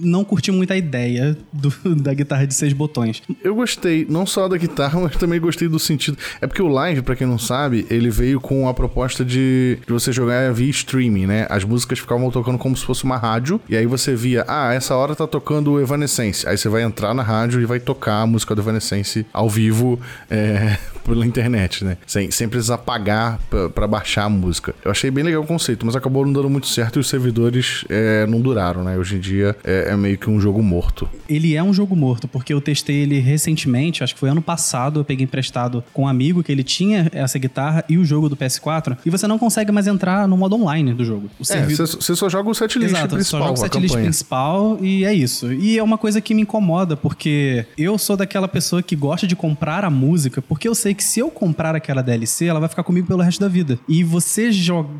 não curti muito a ideia do- da guitarra de seis botões. Eu gostei não só da guitarra, mas também gostei do sentido. É porque o Live, pra quem não sabe, ele veio com a proposta de, de você jogar via streaming, né? As músicas ficavam tocando como se fosse uma rádio, e aí você via, ah, essa hora tá tocando o Evanescence. Aí você vai entrar na rádio e vai tocar a música do Evanescence ao vivo, é, pela internet, né? Sem, sem precisar pagar pra, pra baixar a música. Eu achei bem legal o conceito, mas acabou não dando muito certo e os servidores é, não duraram, né? Hoje em dia é, é meio que um jogo morto. Ele é um jogo morto, porque eu testei ele recentemente, acho que foi ano passado, eu peguei emprestado com um amigo que ele tinha essa guitarra e o jogo do PS4, e você não consegue mais entrar no modo online do jogo. O É, servidor- você só joga o setlist Exato, principal, só joga o a campanha. principal e é isso. E é uma coisa que me incomoda, porque eu sou daquela pessoa que gosta de comprar a música, porque eu sei que se eu comprar aquela DLC, ela vai ficar comigo pelo resto da vida. E você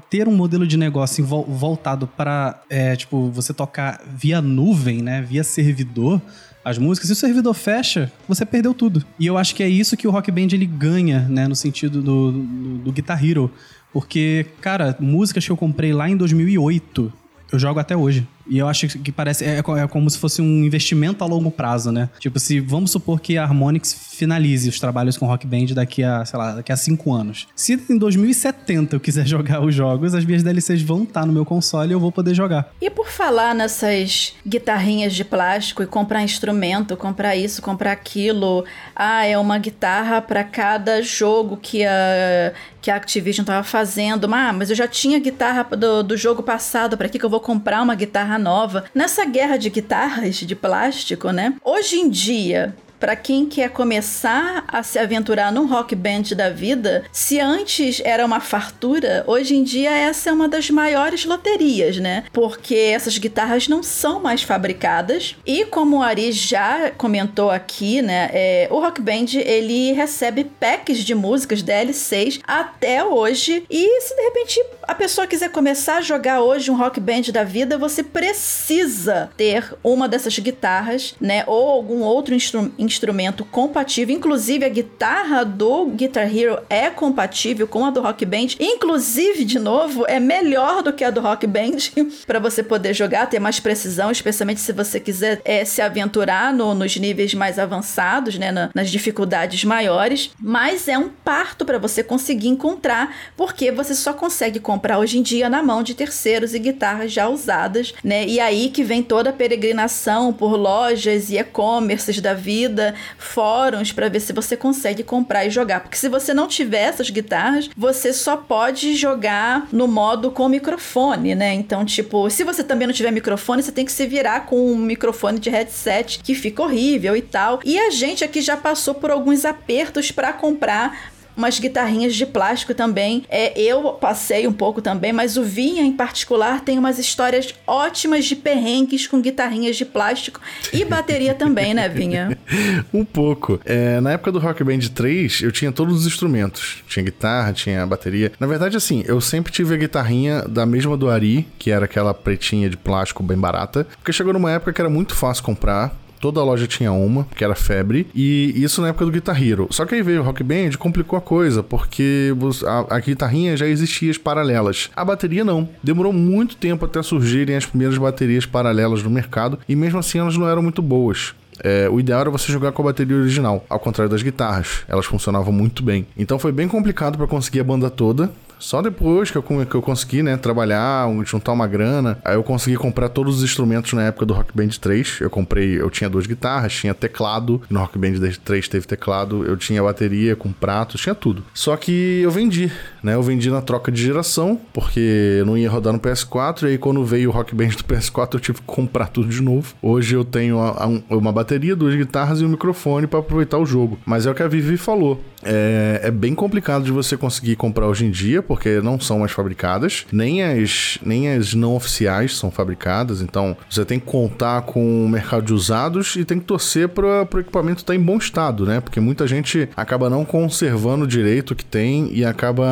ter um modelo de negócio vol- voltado para, é, tipo, você tocar via nuvem, né, via servidor, as músicas, se o servidor fecha, você perdeu tudo. E eu acho que é isso que o Rock Band ele ganha, né, no sentido do, do, do Guitar Hero. Porque, cara, músicas que eu comprei lá em 2008, eu jogo até hoje. E eu acho que parece. É, é como se fosse um investimento a longo prazo, né? Tipo, se vamos supor que a Harmonix finalize os trabalhos com Rock Band daqui a, sei lá, daqui a cinco anos. Se em 2070 eu quiser jogar os jogos, as minhas DLCs vão estar no meu console e eu vou poder jogar. E por falar nessas guitarrinhas de plástico e comprar instrumento, comprar isso, comprar aquilo, ah, é uma guitarra para cada jogo que a, que a Activision tava fazendo. Ah, mas eu já tinha guitarra do, do jogo passado, para que, que eu vou comprar uma guitarra nova? Nessa guerra de guitarras de plástico, né? Hoje em dia, Pra quem quer começar a se aventurar num rock band da vida, se antes era uma fartura, hoje em dia essa é uma das maiores loterias, né? Porque essas guitarras não são mais fabricadas e como o Ari já comentou aqui, né, é, o rock band ele recebe packs de músicas DL6 até hoje e se de repente a pessoa quiser começar a jogar hoje um rock band da vida, você precisa ter uma dessas guitarras, né, ou algum outro instru- instrumento compatível. Inclusive a guitarra do Guitar Hero é compatível com a do Rock Band. Inclusive, de novo, é melhor do que a do Rock Band para você poder jogar, ter mais precisão, especialmente se você quiser é, se aventurar no- nos níveis mais avançados, né, na- nas dificuldades maiores. Mas é um parto para você conseguir encontrar, porque você só consegue comprar hoje em dia na mão de terceiros e guitarras já usadas, né? E aí que vem toda a peregrinação por lojas e e-commerces da vida, fóruns para ver se você consegue comprar e jogar, porque se você não tiver essas guitarras, você só pode jogar no modo com microfone, né? Então, tipo, se você também não tiver microfone, você tem que se virar com um microfone de headset que fica horrível e tal. E a gente aqui já passou por alguns apertos para comprar umas guitarrinhas de plástico também. É, eu passei um pouco também, mas o Vinha em particular tem umas histórias ótimas de perrengues com guitarrinhas de plástico e bateria também, né, Vinha? Um pouco. É, na época do Rock Band 3, eu tinha todos os instrumentos. Tinha guitarra, tinha bateria. Na verdade, assim, eu sempre tive a guitarrinha da mesma do Ari, que era aquela pretinha de plástico bem barata. Porque chegou numa época que era muito fácil comprar. Toda loja tinha uma, que era febre, e isso na época do Guitar Hero. Só que aí veio o Rock Band complicou a coisa, porque a, a guitarrinha já existia as paralelas. A bateria não. Demorou muito tempo até surgirem as primeiras baterias paralelas no mercado, e mesmo assim elas não eram muito boas. É, o ideal era você jogar com a bateria original, ao contrário das guitarras. Elas funcionavam muito bem. Então foi bem complicado para conseguir a banda toda. Só depois que eu, que eu consegui, né, trabalhar, juntar uma grana, aí eu consegui comprar todos os instrumentos na época do Rock Band 3. Eu comprei, eu tinha duas guitarras, tinha teclado, no Rock Band 3 teve teclado, eu tinha bateria com pratos, tinha tudo. Só que eu vendi, né? Eu vendi na troca de geração, porque eu não ia rodar no PS4, e aí quando veio o Rock Band do PS4 eu tive que comprar tudo de novo. Hoje eu tenho um- uma bateria, duas guitarras e um microfone para aproveitar o jogo. Mas é o que a Vivi falou. É, é bem complicado de você conseguir comprar hoje em dia, porque não são mais fabricadas. Nem as, nem as não oficiais são fabricadas. Então você tem que contar com o mercado de usados e tem que torcer para o equipamento estar em bom estado, né? Porque muita gente acaba não conservando direito o que tem e acaba.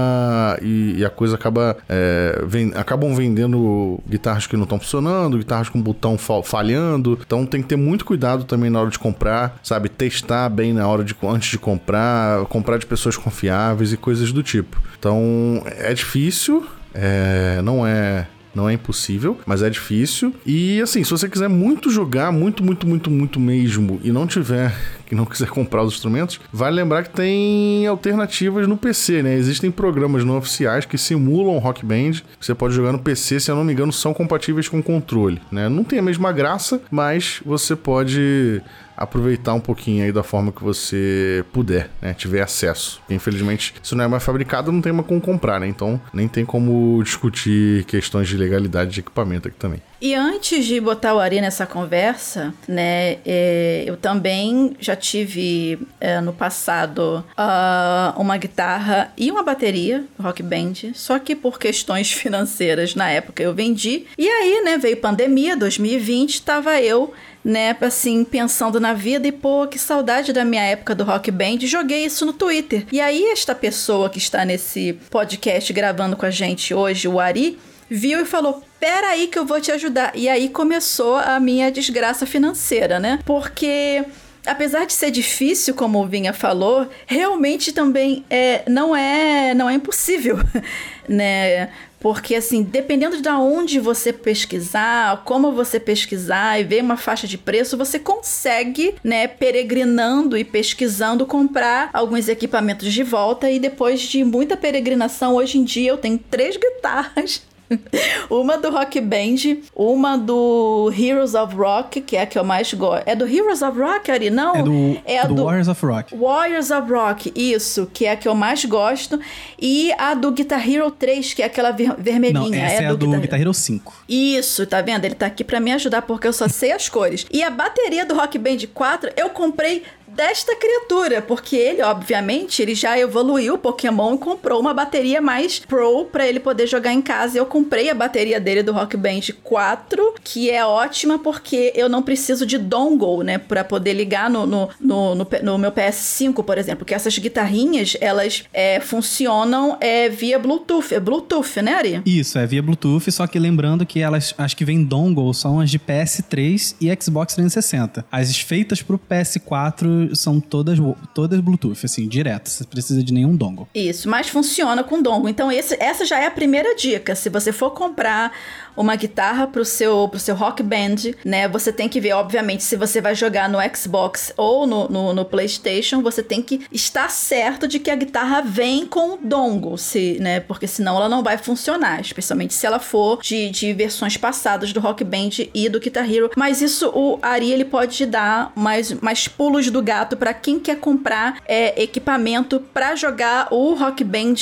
E, e a coisa acaba. é, ven- acabam vendendo guitarras que não estão funcionando, guitarras com botão fa- falhando. Então tem que ter muito cuidado também na hora de comprar, sabe? Testar bem na hora de antes de comprar, comprar de pessoas confiáveis e coisas do tipo. Então é difícil, é, não é não é impossível, mas é difícil. E assim, se você quiser muito jogar, muito, muito, muito, muito mesmo, e não tiver, que não quiser comprar os instrumentos, vale lembrar que tem alternativas no PC, né? Existem programas não oficiais que simulam Rock Band. Você pode jogar no PC, se eu não me engano, são compatíveis com controle, né? Não tem a mesma graça, mas você pode aproveitar um pouquinho aí da forma que você puder, né? Tiver acesso. Infelizmente, se não é mais fabricado, não tem mais como comprar, né? Então, nem tem como discutir questões de legalidade de equipamento aqui também. E antes de botar o Ari nessa conversa, né, é, eu também já tive é, no passado ah, uma guitarra e uma bateria Rock Band, só que por questões financeiras na época eu vendi. E aí, né, veio pandemia, 2020, tava eu né, assim, pensando na vida e, pô, que saudade da minha época do Rock Band, joguei isso no Twitter. E aí, esta pessoa que está nesse podcast gravando com a gente hoje, o Ari, viu e falou: Pera aí que eu vou te ajudar. E aí começou a minha desgraça financeira, né? Porque. Apesar de ser difícil, como o Vinha falou, realmente também é, não é não é impossível, né? Porque, assim, dependendo de onde você pesquisar, como você pesquisar e ver uma faixa de preço, você consegue, né, peregrinando e pesquisando, comprar alguns equipamentos de volta. E depois de muita peregrinação, hoje em dia eu tenho três guitarras uma do Rock Band, uma do Heroes of Rock, que é a que eu mais gosto. É do Heroes of Rock, Ari? Não. É do, é a do Warriors of Rock. Warriors of Rock, isso, que é a que eu mais gosto. E a do Guitar Hero 3, que é aquela ver- vermelhinha. Não, essa é, a do Guitar Hero 5. Isso, tá vendo? Ele tá aqui pra me ajudar porque eu só sei as cores. E a bateria do Rock Band 4 eu comprei desta criatura, porque ele, obviamente, ele já evoluiu o Pokémon e comprou uma bateria mais pro pra ele poder jogar em casa. Eu comprei a bateria dele do Rock Band 4, que é ótima porque eu não preciso de dongle, né, Pra poder ligar no, no, no, no, no meu PS5, por exemplo, que essas guitarrinhas, elas é, funcionam é, via Bluetooth. É Bluetooth, né, Ari? Isso, é via Bluetooth, só que lembrando que elas, as que vem dongle são as de PS3 e Xbox 360. As feitas pro PS4 são todas, todas Bluetooth, assim, direto. Você precisa de nenhum dongle. Isso, mas funciona com dongle. Então esse, essa já é a primeira dica. Se você for comprar uma guitarra pro seu, pro seu rock band, né, você tem que ver, obviamente, se você vai jogar no Xbox ou no, no, no PlayStation, você tem que estar certo de que a guitarra vem com o dongle, se, né, porque senão ela não vai funcionar, especialmente se ela for de, de versões passadas do Rock Band e do Guitar Hero. Mas isso o Ari ele pode dar mais, mais pulos do gato para quem quer comprar é, equipamento para jogar o Rock Band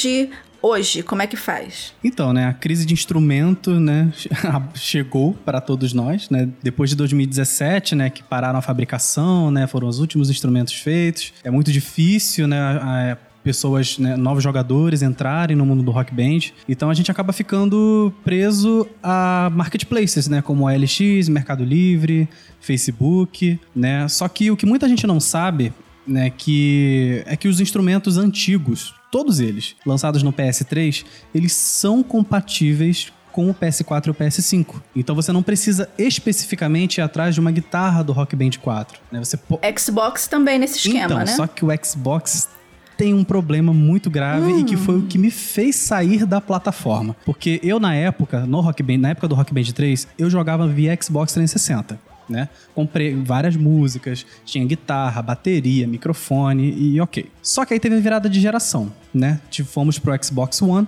hoje. Como é que faz? Então, né, a crise de instrumento, né, chegou para todos nós, né, depois de 2017, né, que pararam a fabricação, né, foram os últimos instrumentos feitos. É muito difícil, né, a- pessoas, né, novos jogadores entrarem no mundo do Rock Band. Então a gente acaba ficando preso a marketplaces, né, como a LX, Mercado Livre, Facebook, né. Só que o que muita gente não sabe né, que é que os instrumentos antigos, todos eles, lançados no PS3, eles são compatíveis com o PS4 e o PS5. Então você não precisa especificamente ir atrás de uma guitarra do Rock Band 4, né? Você po- Xbox também nesse esquema, então, né? só que o Xbox tem um problema muito grave e que foi o que me fez sair da plataforma. Porque eu, na época, no Rock Band, na época do Rock Band 3, eu jogava via Xbox 360. Né? Comprei várias músicas, tinha guitarra, bateria, microfone e ok. Só que aí teve a virada de geração, né? Fomos pro Xbox One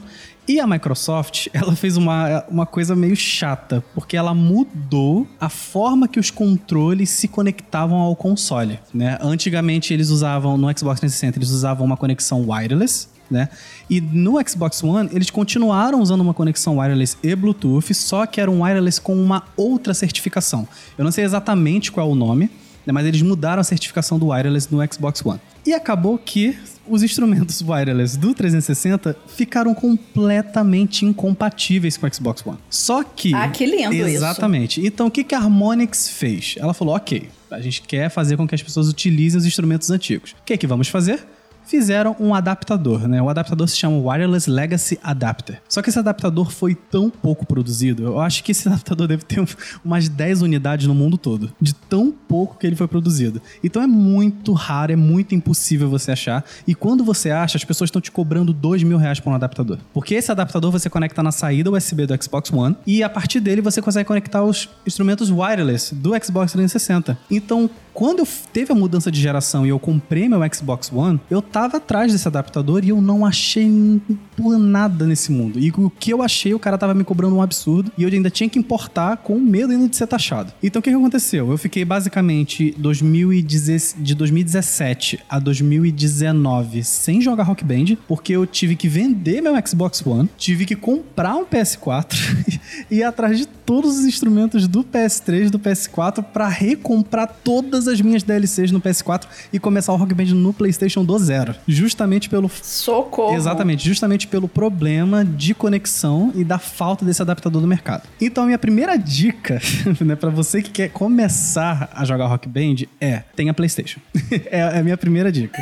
e a Microsoft, ela fez uma, uma coisa meio chata, porque ela mudou a forma que os controles se conectavam ao console, né? Antigamente eles usavam, no Xbox 360, eles usavam uma conexão wireless, né? E no Xbox One, eles continuaram usando uma conexão wireless e Bluetooth, só que era um wireless com uma outra certificação. Eu não sei exatamente qual é o nome, né, mas eles mudaram a certificação do wireless no Xbox One. E acabou que os instrumentos wireless do 360 ficaram completamente incompatíveis com o Xbox One. Só que. Ah, que lindo isso. Exatamente. Então o que, que a Harmonix fez? Ela falou: ok, a gente quer fazer com que as pessoas utilizem os instrumentos antigos. O que, que vamos fazer? Fizeram um adaptador, né? O adaptador se chama Wireless Legacy Adapter. Só que esse adaptador foi tão pouco produzido, eu acho que esse adaptador deve ter um- umas 10 unidades no mundo todo, de tão pouco que ele foi produzido. Então é muito raro, é muito impossível você achar. E quando você acha, as pessoas estão te cobrando 2 mil reais por um adaptador. Porque esse adaptador você conecta na saída USB do Xbox One e a partir dele você consegue conectar os instrumentos wireless do Xbox 360. Então, quando eu teve a mudança de geração e eu comprei meu Xbox One, eu tava atrás desse adaptador e eu não achei por nada nesse mundo. E o que eu achei, o cara tava me cobrando um absurdo e eu ainda tinha que importar com medo ainda de ser taxado. Então o que, que aconteceu? Eu fiquei basicamente 2010 de 2017 a 2019 sem jogar Rock Band, porque eu tive que vender meu Xbox One, tive que comprar um PS4 e ir atrás de todos os instrumentos do PS3, do PS4 para recomprar todas as minhas DLCs no PS4 e começar o Rock Band no PlayStation do zero. Justamente pelo Socorro. Exatamente, justamente pelo problema de conexão e da falta desse adaptador no mercado. Então, a minha primeira dica, né, para você que quer começar a jogar Rock Band é: tenha PlayStation. é, é a minha primeira dica.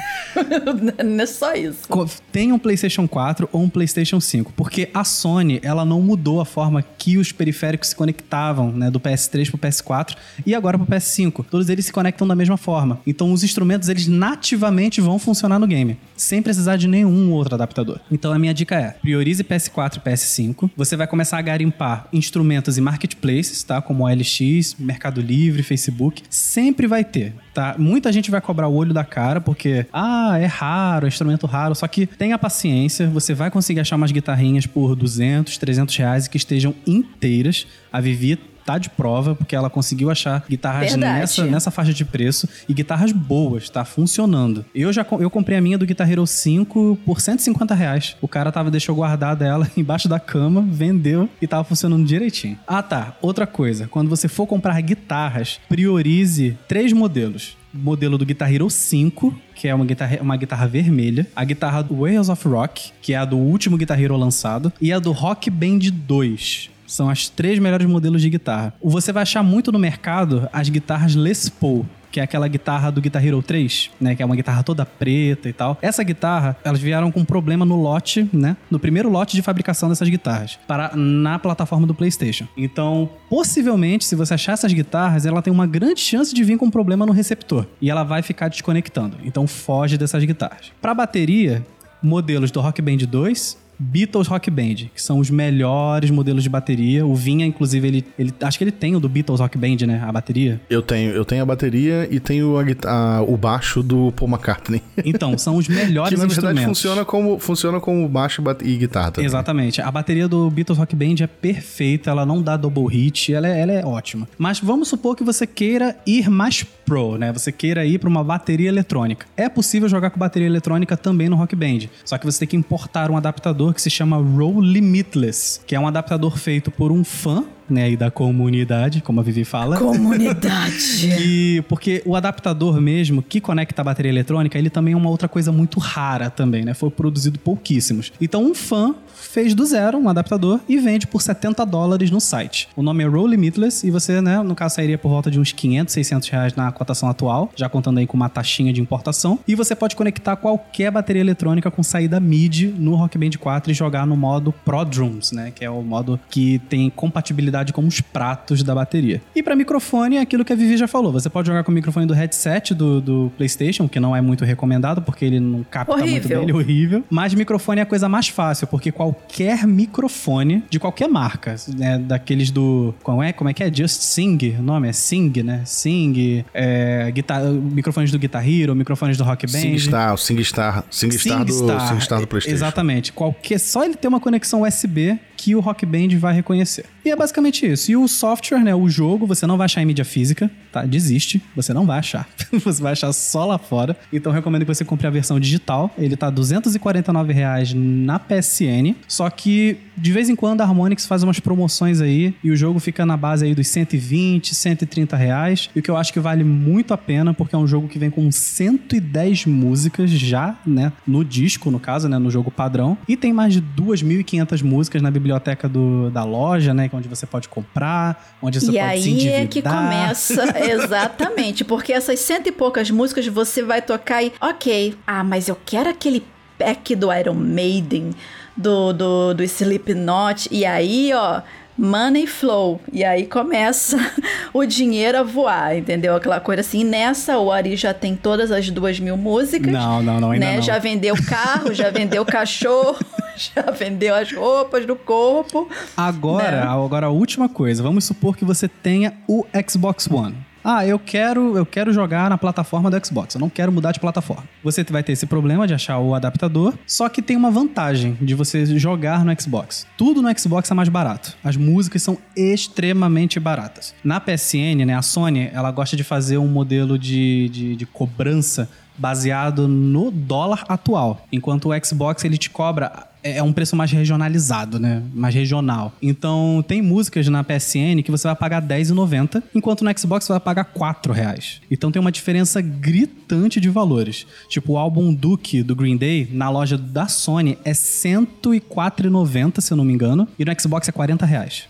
Não é só isso. Tenha um PlayStation 4 ou um PlayStation 5, porque a Sony ela não mudou a forma que os periféricos se conectavam, né, do PS3 pro PS4 e agora pro PS5. Todos eles se conectam da mesma forma. Então os instrumentos eles nativamente vão funcionar no game, sem precisar de nenhum outro adaptador. Então a minha dica é: priorize PS4 e PS5. Você vai começar a garimpar instrumentos e marketplaces, tá? Como OLX, Mercado Livre, Facebook, sempre vai ter, tá? Muita gente vai cobrar o olho da cara porque ah, é raro, é instrumento raro, só que tenha paciência, você vai conseguir achar umas guitarrinhas por 200, 300 reais que estejam inteiras. A Vivi tá de prova, porque ela conseguiu achar guitarras Verdade. nessa, nessa faixa de preço e guitarras boas, tá funcionando. Eu já eu comprei a minha do Guitar Hero 5 por 150 reais. O cara tava, deixou guardada ela embaixo da cama, vendeu e tava funcionando direitinho. Ah tá, outra coisa, quando você for comprar guitarras, priorize três modelos modelo do Guitar Hero 5, que é uma guitarra, uma guitarra vermelha, a guitarra do Wales of Rock, que é a do último Guitar Hero lançado, e a do Rock Band 2. São as três melhores modelos de guitarra. Você vai achar muito no mercado as guitarras Les Paul, que é aquela guitarra do Guitar Hero 3, né? Que é uma guitarra toda preta e tal. Essa guitarra, elas vieram com um problema no lote, né? No primeiro lote de fabricação dessas guitarras, para na plataforma do PlayStation. Então, possivelmente, se você achar essas guitarras, ela tem uma grande chance de vir com um problema no receptor e ela vai ficar desconectando. Então, foge dessas guitarras. Para bateria, modelos do Rock Band 2 Beatles Rock Band, que são os melhores modelos de bateria. O Vinha, inclusive, ele, ele acho que ele tem o do Beatles Rock Band, né? A bateria. Eu tenho, eu tenho a bateria e tenho a a- o baixo do Paul McCartney. Então, são os melhores que na verdade instrumentos. funciona como, funciona como baixo e e guitarra também. Exatamente. A bateria do Beatles Rock Band é perfeita, ela não dá double hit, ela é, ela é ótima. Mas vamos supor que você queira ir mais pro, né? Você queira ir para uma bateria eletrônica. É possível jogar com bateria eletrônica também no Rock Band, só que você tem que importar um adaptador que se chama Row Limitless, que é um adaptador feito por um fã, né, aí da comunidade, como a Vivi fala. Comunidade. E porque o adaptador mesmo que conecta a bateria eletrônica, ele também é uma outra coisa muito rara também, né? Foi produzido pouquíssimos. Então um fã fez do zero um adaptador e vende por 70 dólares no site. O nome é Roll Limitless e você, né, no caso sairia por volta de uns 500, 600 reais na cotação atual, já contando aí com uma taxinha de importação. E você pode conectar qualquer bateria eletrônica com saída MIDI no Rock Band 4 e jogar no modo Pro Drums, né, que é o modo que tem compatibilidade com os pratos da bateria. E para microfone é aquilo que a Vivi já falou. Você pode jogar com o microfone do headset do, do PlayStation, que não é muito recomendado porque ele não capta muito Horrível. bem, ele é horrível. Mas microfone é a coisa mais fácil, porque qualquer microfone de qualquer marca, né, daqueles do como é, como é que é? Just Sing, o nome é Sing, né? Sing, é, guitar, microfones do Guitar Hero, microfones do Rock Band. SingStar, o SingStar, SingStar, do, SingStar do PlayStation. Exatamente. Qualquer, só ele ter uma conexão USB que o Rock Band vai reconhecer. E é basicamente isso. E o software, né, o jogo, você não vai achar em mídia física, tá? Desiste, você não vai achar. você vai achar só lá fora. Então recomendo que você compre a versão digital. Ele tá 249 reais na PSN. Só que de vez em quando a Harmonix faz umas promoções aí e o jogo fica na base aí dos 120, 130 reais. E o que eu acho que vale muito a pena, porque é um jogo que vem com 110 músicas já, né? No disco, no caso, né? No jogo padrão. E tem mais de 2.500 músicas na biblioteca do, da loja, né? Onde você pode comprar, onde você E pode se aí endividar. é que começa, exatamente, porque essas cento e poucas músicas você vai tocar e, ok, ah, mas eu quero aquele pack do Iron Maiden, do, do, do Slipknot, e aí, ó, money flow, e aí começa o dinheiro a voar, entendeu? Aquela coisa assim, e nessa o Ari já tem todas as duas mil músicas, Não, não, não, ainda né? não. Já vendeu carro, já vendeu cachorro, já vendeu as roupas do corpo, Agora, Né? agora a última coisa. Vamos supor que você tenha o Xbox One. Ah, eu quero, eu quero jogar na plataforma do Xbox, eu não quero mudar de plataforma. Você vai ter esse problema de achar o adaptador, só que tem uma vantagem de você jogar no Xbox. Tudo no Xbox é mais barato. As músicas são extremamente baratas. Na PSN, né, a Sony, ela gosta de fazer um modelo de, de, de cobrança baseado no dólar atual, enquanto o Xbox ele te cobra é um preço mais regionalizado, né? Mais regional. Então, tem músicas na PSN que você vai pagar R$10,90, enquanto no Xbox você vai pagar 4 reais. Então tem uma diferença gritante de valores. Tipo, o álbum Duke do Green Day, na loja da Sony, é R$104,90, se eu não me engano, e no Xbox é 40 reais.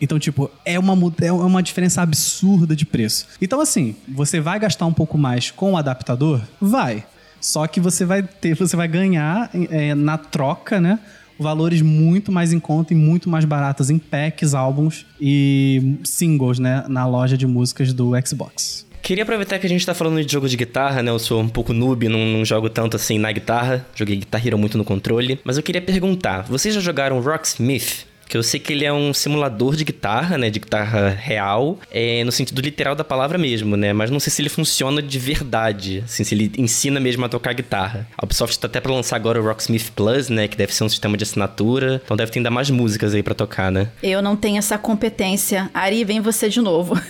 Então, tipo, é uma, é uma diferença absurda de preço. Então, assim, você vai gastar um pouco mais com o adaptador? Vai. Só que você vai ter, você vai ganhar é, na troca, né? Valores muito mais em conta e muito mais baratos em packs, álbuns e singles, né? Na loja de músicas do Xbox. Queria aproveitar que a gente tá falando de jogo de guitarra, né? Eu sou um pouco noob, não, não jogo tanto assim na guitarra. Joguei Guitar Hero muito no controle. Mas eu queria perguntar, vocês já jogaram Rocksmith? Que eu sei que ele é um simulador de guitarra, né? De guitarra real, é, no sentido literal da palavra mesmo, né? Mas não sei se ele funciona de verdade, assim, se ele ensina mesmo a tocar guitarra. A Ubisoft tá até pra lançar agora o Rocksmith Plus, né? Que deve ser um sistema de assinatura. Então deve ter ainda mais músicas aí pra tocar, né? Eu não tenho essa competência. Ari, vem você de novo.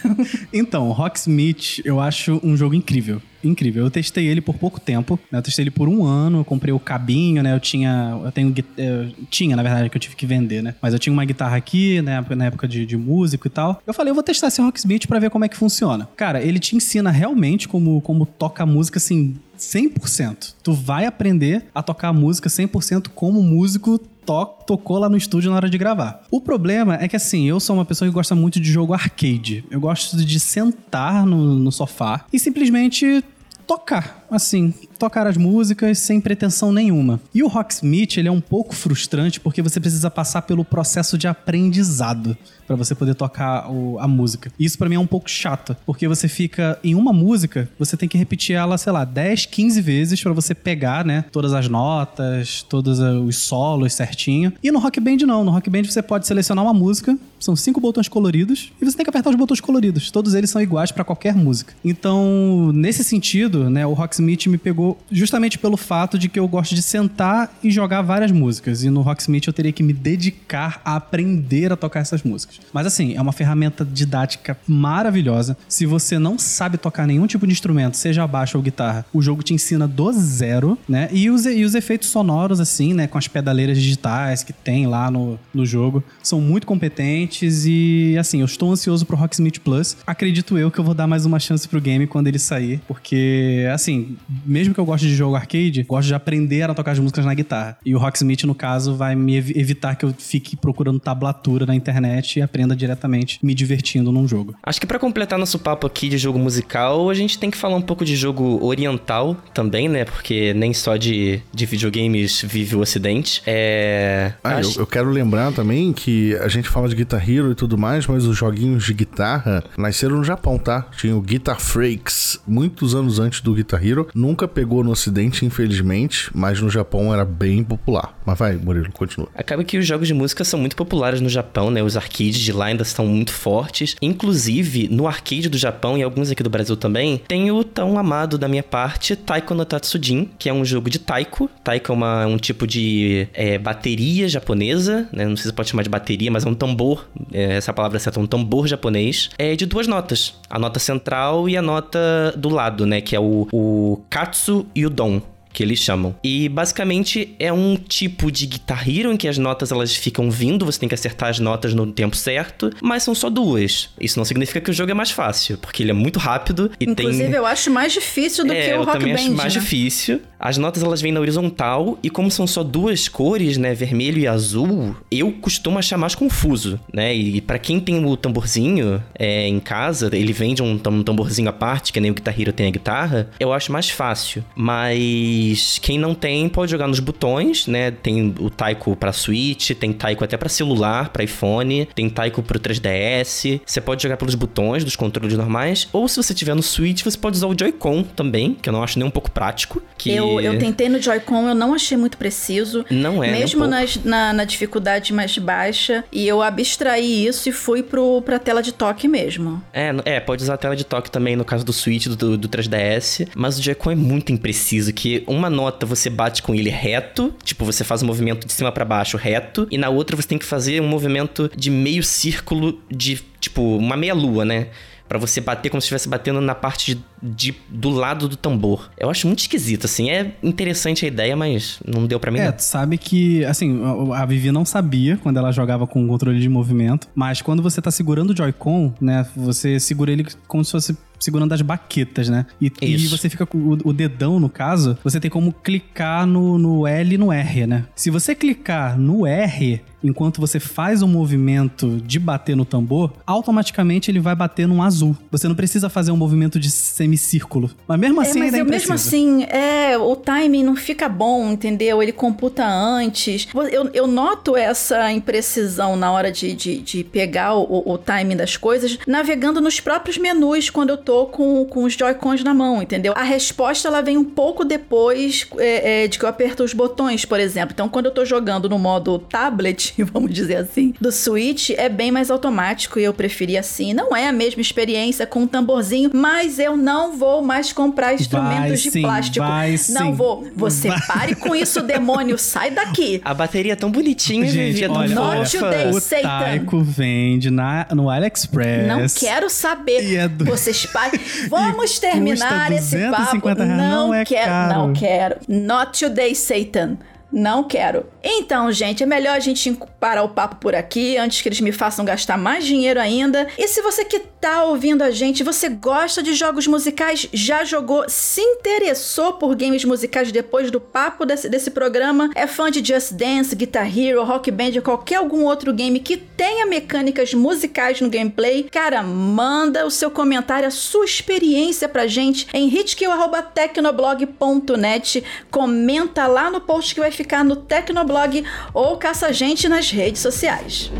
Então, Rocksmith eu acho um jogo incrível. Incrível. Eu testei ele por pouco tempo. né? Eu testei ele por um ano. Eu comprei o cabinho, né? Eu tinha. Eu tenho. Eu tinha, na verdade, que eu tive que vender, né? Mas eu tinha uma guitarra aqui, né? Na época de, de músico e tal. Eu falei, eu vou testar esse Rocksmith pra ver como é que funciona. Cara, ele te ensina realmente como, como toca música assim. 100%. Tu vai aprender a tocar música 100% como músico to- tocou lá no estúdio na hora de gravar. O problema é que, assim, eu sou uma pessoa que gosta muito de jogo arcade. Eu gosto de sentar no, no sofá e simplesmente tocar, assim, tocar as músicas sem pretensão nenhuma. E o Rocksmith, ele é um pouco frustrante porque você precisa passar pelo processo de aprendizado pra você poder tocar o- a música. E isso pra mim é um pouco chato, porque você fica em uma música, você tem que repetir ela, sei lá, 10, 15 vezes pra você pegar, né, todas as notas, todos os solos certinho. E no Rock Band não, no Rock Band você pode selecionar uma música, são cinco botões coloridos e você tem que apertar os botões coloridos. Todos eles são iguais pra qualquer música. Então, nesse sentido, né, o Rocksmith me pegou justamente pelo fato de que eu gosto de sentar e jogar várias músicas. E no Rocksmith eu teria que me dedicar a aprender a tocar essas músicas. Mas assim, é uma ferramenta didática maravilhosa. Se você não sabe tocar nenhum tipo de instrumento, seja baixo ou guitarra, o jogo te ensina do zero, né? E os, e os efeitos sonoros, assim, né, com as pedaleiras digitais que tem lá no, no jogo, são muito competentes e, assim, eu estou ansioso pro Rocksmith Plus. Acredito eu que eu vou dar mais uma chance pro game quando ele sair, porque, assim, mesmo que eu goste de jogo arcade, gosto de aprender a tocar as músicas na guitarra. E o Rocksmith, no caso, vai me ev- evitar que eu fique procurando tablatura na internet e aprenda diretamente me divertindo num jogo. Acho que pra completar nosso papo aqui de jogo musical, a gente tem que falar um pouco de jogo oriental também, né? Porque nem só de, de videogames vive o ocidente. É. Ah, eu, acho- eu quero lembrar também que a gente fala de Guitar Hero e tudo mais, mas os joguinhos de guitarra nasceram no Japão, tá? Tinha o Guitar Freaks muitos anos antes do Guitar Hero. Nunca pegou no ocidente, infelizmente, mas no Japão era bem popular. Mas vai, Murilo, continua. Acaba que os jogos de música são muito populares no Japão, né? Os arcades de lá ainda estão muito fortes. Inclusive, no arcade do Japão e alguns aqui do Brasil também, tem o tão amado da minha parte Taiko no Tatsujin, que é um jogo de taiko. Taiko é uma- um tipo de é, bateria japonesa, né? Não sei se pode chamar de bateria, mas é um tambor. é, essa palavra certa, um tambor japonês. É de duas notas. A nota central e a nota do lado, né? Que é o, o Katsu e o Don que eles chamam. E basicamente é um tipo de Guitar Hero em que as notas elas ficam vindo, você tem que acertar as notas no tempo certo, mas são só duas. Isso não significa que o jogo é mais fácil, porque ele é muito rápido e Inclusive, tem eu acho mais difícil do é, que o eu Rock também Band. acho mais né? difícil. As notas elas vêm na horizontal e como são só duas cores, né, vermelho e azul, eu costumo achar mais confuso, né? E pra quem tem o tamborzinho é, em casa, ele vende um, um tamborzinho à parte, que nem o Guitar Hero tem a guitarra, eu acho mais fácil. Mas quem não tem pode jogar nos botões, né? Tem o Taiko pra Switch, tem Taiko até pra celular, pra iPhone, tem Taiko pro 3DS. Você pode jogar pelos botões dos controles normais, ou se você tiver no Switch, você pode usar o Joy-Con também, que eu não acho nem um pouco prático. Que Eu Eu, eu tentei no Joy-Con, eu não achei muito preciso. Não é, um Mesmo pouco. nas- na, na dificuldade mais baixa. E eu abstraí isso e fui pro, pra tela de toque mesmo. É, é, pode usar a tela de toque também no caso do Switch, do, do 3DS, mas o Joy-Con é muito impreciso, que uma nota você bate com ele reto, tipo, você faz um movimento de cima pra baixo reto, e na outra você tem que fazer um movimento de meio círculo de, tipo, uma meia lua, né? Pra você bater como se estivesse batendo na parte de, de- do lado do tambor. Eu acho muito esquisito, assim. É interessante a ideia, mas não deu pra mim, É, não. sabe que, assim, a Vivi não sabia quando ela jogava com o controle de movimento, mas quando você tá segurando o Joy-Con, né, você segura ele como se fosse segurando as baquetas, né? E, e você fica com o, o dedão, no caso, você tem como clicar no, no L e no R, né? Se você clicar no R enquanto você faz o movimento de bater no tambor, automaticamente ele vai bater num azul. Você não precisa fazer um movimento de semicírculo. Mas mesmo assim é, mas ainda é eu, mesmo assim, é, o timing não fica bom, entendeu? Ele computa antes. Eu, eu noto essa imprecisão na hora de, de, de pegar o, o timing das coisas, navegando nos próprios menus quando eu tô com, com os Joy-Cons na mão, entendeu? A resposta ela vem um pouco depois é, é, de que eu aperto os botões, por exemplo. Então, quando eu tô jogando no modo tablet, vamos dizer assim, do Switch, é bem mais automático e eu preferi assim. Não é a mesma experiência com um tamborzinho, mas eu não vou mais comprar instrumentos Vai de sim, plástico. vai não sim. vou. Você Vai. pare com isso, demônio, sai daqui. A bateria é tão bonitinha, Gente, Vivi, é tão olha, Not fofa. today. O Satan. Taiko vende na, no AliExpress. Não quero saber. E é do- Vocês parem. Vamos E terminar custa esse papo. 250 reais, não é quero, caro. não quero. Not today, Satan. Não quero. Então, gente, é melhor a gente parar o papo por aqui antes que eles me façam gastar mais dinheiro ainda. E se você que tá ouvindo a gente, você gosta de jogos musicais, já jogou, se interessou por games musicais depois do papo desse, desse programa, é fã de Just Dance, Guitar Hero, Rock Band ou qualquer algum outro game que tenha mecânicas musicais no gameplay, cara, manda o seu comentário, a sua experiência pra gente em hitkill.tecnoblog.net. Comenta lá no post que vai ficar no Tecnoblog ou caça a gente nas redes sociais.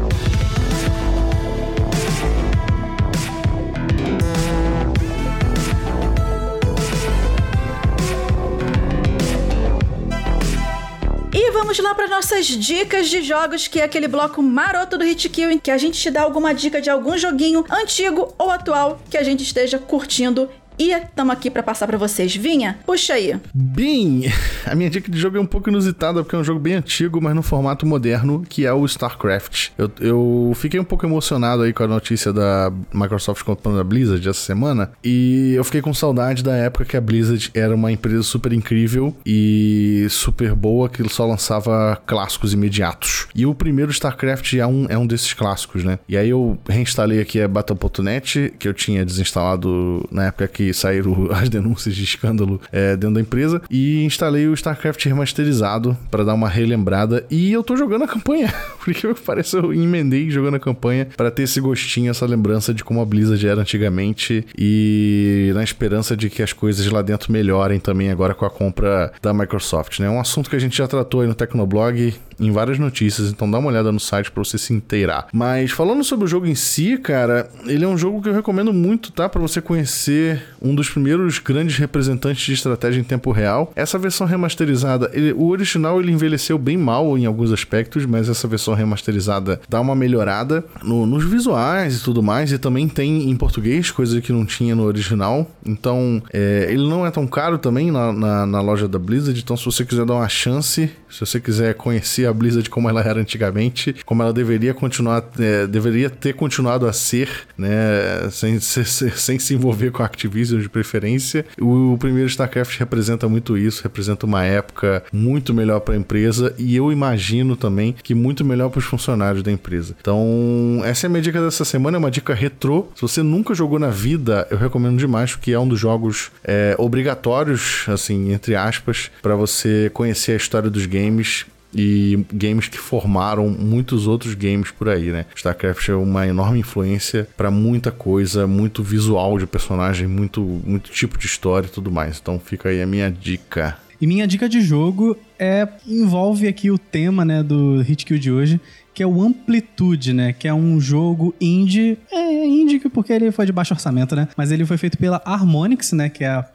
Vamos lá para nossas dicas de jogos, que é aquele bloco maroto do Hit em que a gente te dá alguma dica de algum joguinho antigo ou atual que a gente esteja curtindo. E estamos aqui para passar para vocês. Vinha, puxa aí. Bem, a minha dica de jogo é um pouco inusitada, porque é um jogo bem antigo, mas no formato moderno, que é o StarCraft. Eu, eu fiquei um pouco emocionado aí com a notícia da Microsoft comprando a Blizzard essa semana, e eu fiquei com saudade da época que a Blizzard era uma empresa super incrível e super boa, que só lançava clássicos imediatos. E o primeiro StarCraft é um, é um desses clássicos, né? E aí eu reinstalei aqui a Battle.net, que eu tinha desinstalado na época que saíram as denúncias de escândalo é, dentro da empresa, e instalei o StarCraft remasterizado para dar uma relembrada. E eu tô jogando a campanha, porque parece eu emendei jogando a campanha para ter esse gostinho, essa lembrança de como a Blizzard era antigamente e na esperança de que as coisas lá dentro melhorem também agora com a compra da Microsoft, né? É um assunto que a gente já tratou aí no Tecnoblog em várias notícias, então dá uma olhada no site para você se inteirar. Mas falando sobre o jogo em si, cara, ele é um jogo que eu recomendo muito, tá? Para você conhecer um dos primeiros grandes representantes de estratégia em tempo real. Essa versão remasterizada, ele- o original ele envelheceu bem mal em alguns aspectos, mas essa versão remasterizada dá uma melhorada no- nos visuais e tudo mais, e também tem em português, coisa que não tinha no original. Então, é, ele não é tão caro também na, na- na loja da Blizzard, então se você quiser dar uma chance, se você quiser conhecer a Blizzard como ela era antigamente, como ela deveria continuar, é, deveria ter continuado a ser, né, sem, se- se- sem se envolver com a Activision de preferência. O, primeiro StarCraft representa muito isso, representa uma época muito melhor para a empresa e eu imagino também que muito melhor para os funcionários da empresa. Então, essa é a minha dica dessa semana, é uma dica retrô. Se você nunca jogou na vida, eu recomendo demais, porque é um dos jogos é, obrigatórios, assim, entre aspas, para você conhecer a história dos games e games que formaram muitos outros games por aí, né? StarCraft é uma enorme influência para muita coisa, muito visual de personagem, muito muito tipo de história e tudo mais. Então fica aí a minha dica. E minha dica de jogo é envolve aqui o tema, né, do Hit Kill de hoje, que é o Amplitude, né, que é um jogo indie, é indie porque ele foi de baixo orçamento, né, mas ele foi feito pela Harmonix, né, que é a,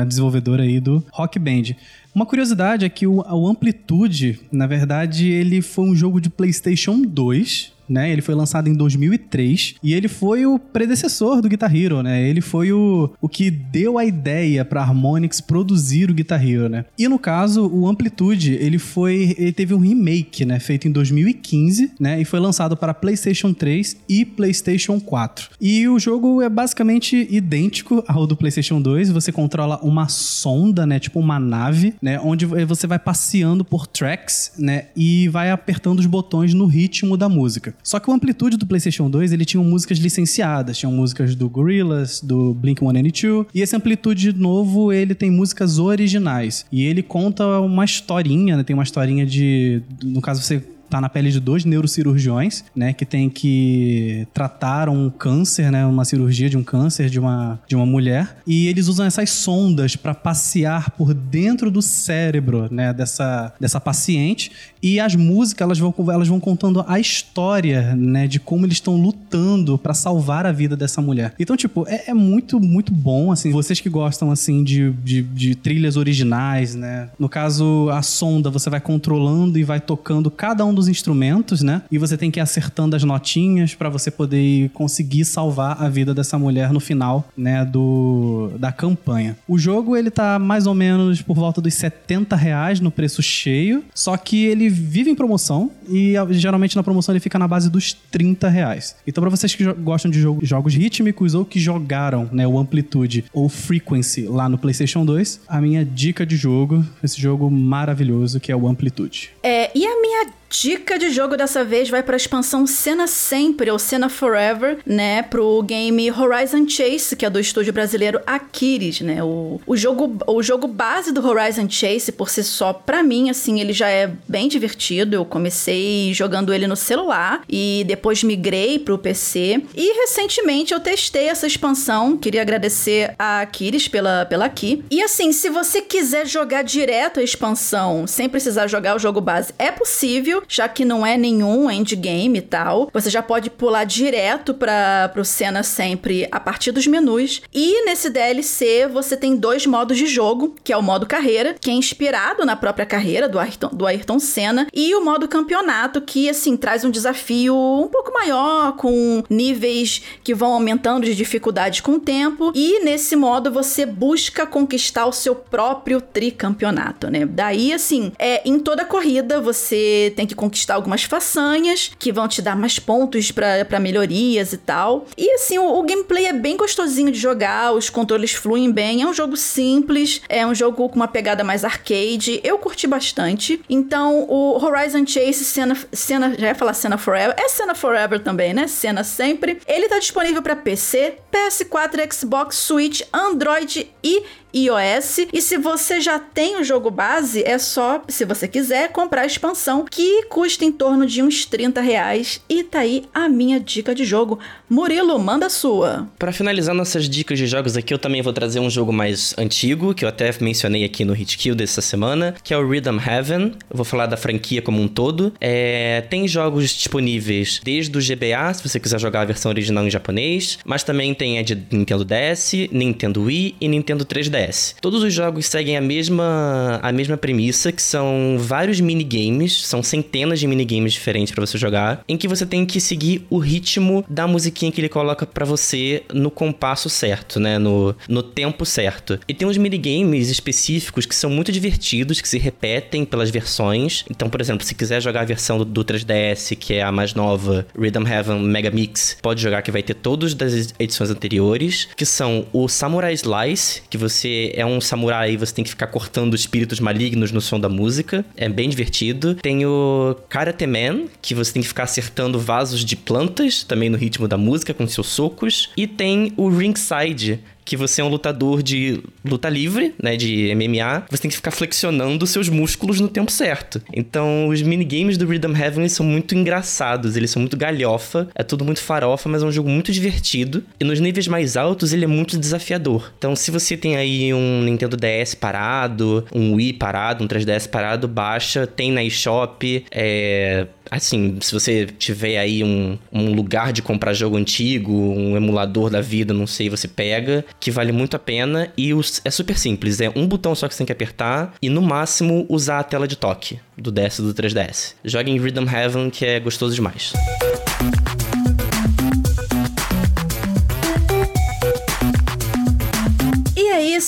a desenvolvedora aí do Rock Band. Uma curiosidade é que o, o Amplitude, na verdade, ele foi um jogo de PlayStation 2, né? Ele foi lançado em 2003 e ele foi o predecessor do Guitar Hero, né? Ele foi o, o que deu a ideia para Harmonix produzir o Guitar Hero, né? E no caso, o Amplitude, ele foi ele teve um remake, né, feito em 2015, né? E foi lançado para PlayStation 3 e PlayStation 4. E o jogo é basicamente idêntico ao do PlayStation 2, você controla uma sonda, né, tipo uma nave, né, onde você vai passeando por tracks, né, e vai apertando os botões no ritmo da música. Só que o Amplitude do PlayStation 2, ele tinha músicas licenciadas, tinham músicas do Gorillaz, do Blink-182, e esse Amplitude novo, ele tem músicas originais. E ele conta uma historinha, né, tem uma historinha de, no caso você tá na pele de dois neurocirurgiões, né, que tem que tratar um câncer, né, uma cirurgia de um câncer de uma, de uma mulher, e eles usam essas sondas para passear por dentro do cérebro, né, dessa, dessa paciente, e as músicas elas vão, elas vão contando a história, né, de como eles estão lutando para salvar a vida dessa mulher. Então, tipo, é, é muito, muito bom, assim, vocês que gostam, assim, de, de, de trilhas originais, né, no caso, a sonda você vai controlando e vai tocando cada um dos instrumentos, né? E você tem que ir acertando as notinhas para você poder conseguir salvar a vida dessa mulher no final, né, do da campanha. O jogo ele tá mais ou menos por volta dos 70 reais no preço cheio, só que ele vive em promoção e geralmente na promoção ele fica na base dos 30 reais. Então para vocês que gostam de jogo- jogos rítmicos ou que jogaram, né, o Amplitude ou Frequency lá no PlayStation 2, a minha dica de jogo, esse jogo maravilhoso que é o Amplitude. É, e a minha dica de jogo dessa vez vai pra expansão Cena Sempre, ou Cena Forever, né? Pro game Horizon Chase, que é do estúdio brasileiro Aquiles, né? O, o, jogo, o jogo base do Horizon Chase, por si só, pra mim, assim, ele já é bem divertido. Eu comecei jogando ele no celular e depois migrei pro PC. E recentemente eu testei essa expansão. Queria agradecer a Aquiles pela, pela aqui. E assim, se você quiser jogar direto a expansão sem precisar jogar o jogo base, é possível, já que não é nenhum endgame e tal. Você já pode pular direto para pro cena sempre a partir dos menus. E nesse DLC você tem dois modos de jogo, que é o modo carreira, que é inspirado na própria carreira do Ayrton, do Ayrton Senna, e o modo campeonato, que assim traz um desafio um pouco maior, com níveis que vão aumentando de dificuldade com o tempo. E nesse modo você busca conquistar o seu próprio tricampeonato, né? Daí, assim, é, em toda corrida você tem que conquistar algumas façanhas que vão te dar mais pontos pra melhorias e tal. E assim, o, o gameplay é bem gostosinho de jogar, os controles fluem bem, é um jogo simples, é um jogo com uma pegada mais arcade. Eu curti bastante. Então, o Horizon Chase Cena, Cena já ia falar Cena Forever, é Cena Forever também, né? Cena sempre. Ele tá disponível pra PC, PS4, Xbox, Switch, Android e iOS. E se você já tem o jogo base, é só, se você quiser, comprar a expansão, que custa em torno de uns 30 reais. E tá aí a minha dica de jogo. Murilo, manda a sua. Pra finalizar nossas dicas de jogos aqui, eu também vou trazer um jogo mais antigo, que eu até mencionei aqui no Hit Kill dessa semana, que é o Rhythm Heaven. Eu vou falar da franquia como um todo. É, tem jogos disponíveis desde o GBA, se você quiser jogar a versão original em japonês, mas também tem a de Nintendo DS, Nintendo Wii e Nintendo 3DS. Todos os jogos seguem a mesma, a mesma premissa, que são vários minigames, são centenas de minigames diferentes pra você jogar, em que você tem que seguir o ritmo da musiquinha que ele coloca pra você no compasso certo, né, no, no tempo certo. E tem uns minigames específicos que são muito divertidos, que se repetem pelas versões. Então, por exemplo, se quiser jogar a versão do, do 3DS, que é a mais nova, Rhythm Heaven Mega Mix, pode jogar que vai ter todos das edições anteriores, que são o Samurai Slice, que você é um samurai e você tem que ficar cortando espíritos malignos no som da música. É bem divertido. Tem o Karate Man, que você tem que ficar acertando vasos de plantas, também no ritmo da música, com seus socos. E tem o Ringside, que você é um lutador de luta livre, né, de MMA, você tem que ficar flexionando seus músculos no tempo certo. Então, os minigames do Rhythm Heaven são muito engraçados, eles são muito galhofa, é tudo muito farofa, mas é um jogo muito divertido. E nos níveis mais altos, ele é muito desafiador. Então, se você tem aí um Nintendo DS parado, um Wii parado, um 3DS parado, baixa, tem na eShop, é Assim, se você tiver aí um, um lugar de comprar jogo antigo, um emulador da vida, não sei, você pega, que vale muito a pena. E os- é super simples, é um botão só que você tem que apertar e no máximo usar a tela de toque do DS e do 3DS. Joga em Rhythm Heaven, que é gostoso demais. E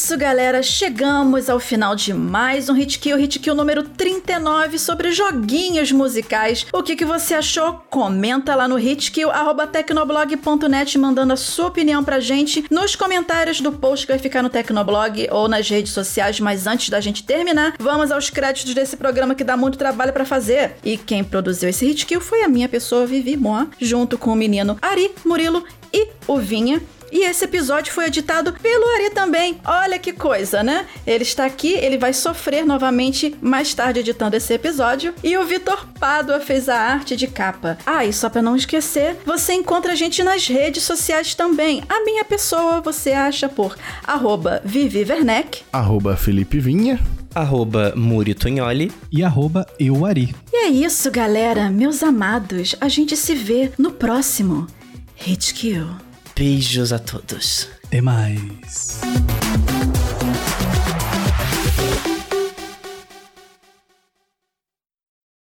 isso, galera. Chegamos ao final de mais um Hit Kill, Hit Kill número 39 sobre joguinhos musicais. O que, que você achou? Comenta lá no hitkill.tecnoblog.net mandando a sua opinião pra gente nos comentários do post que vai ficar no Tecnoblog ou nas redes sociais. Mas antes da gente terminar, vamos aos créditos desse programa que dá muito trabalho pra fazer. E quem produziu esse Hit Kill foi a minha pessoa, Vivi Moa, junto com o menino Ari, Murilo e o Vinha. E esse episódio foi editado pelo Ari também. Olha que coisa, né? Ele está aqui, ele vai sofrer novamente mais tarde editando esse episódio. E o Vitor Pádua fez a arte de capa. Ah, e só para não esquecer, você encontra a gente nas redes sociais também. A minha pessoa você acha por arroba Vivi Werneck. Arroba Felipe Vinha. Arroba Muri Tunholi. E arroba euari. E é isso, galera, meus amados. A gente se vê no próximo Hit Kill. Beijos a todos. Até mais.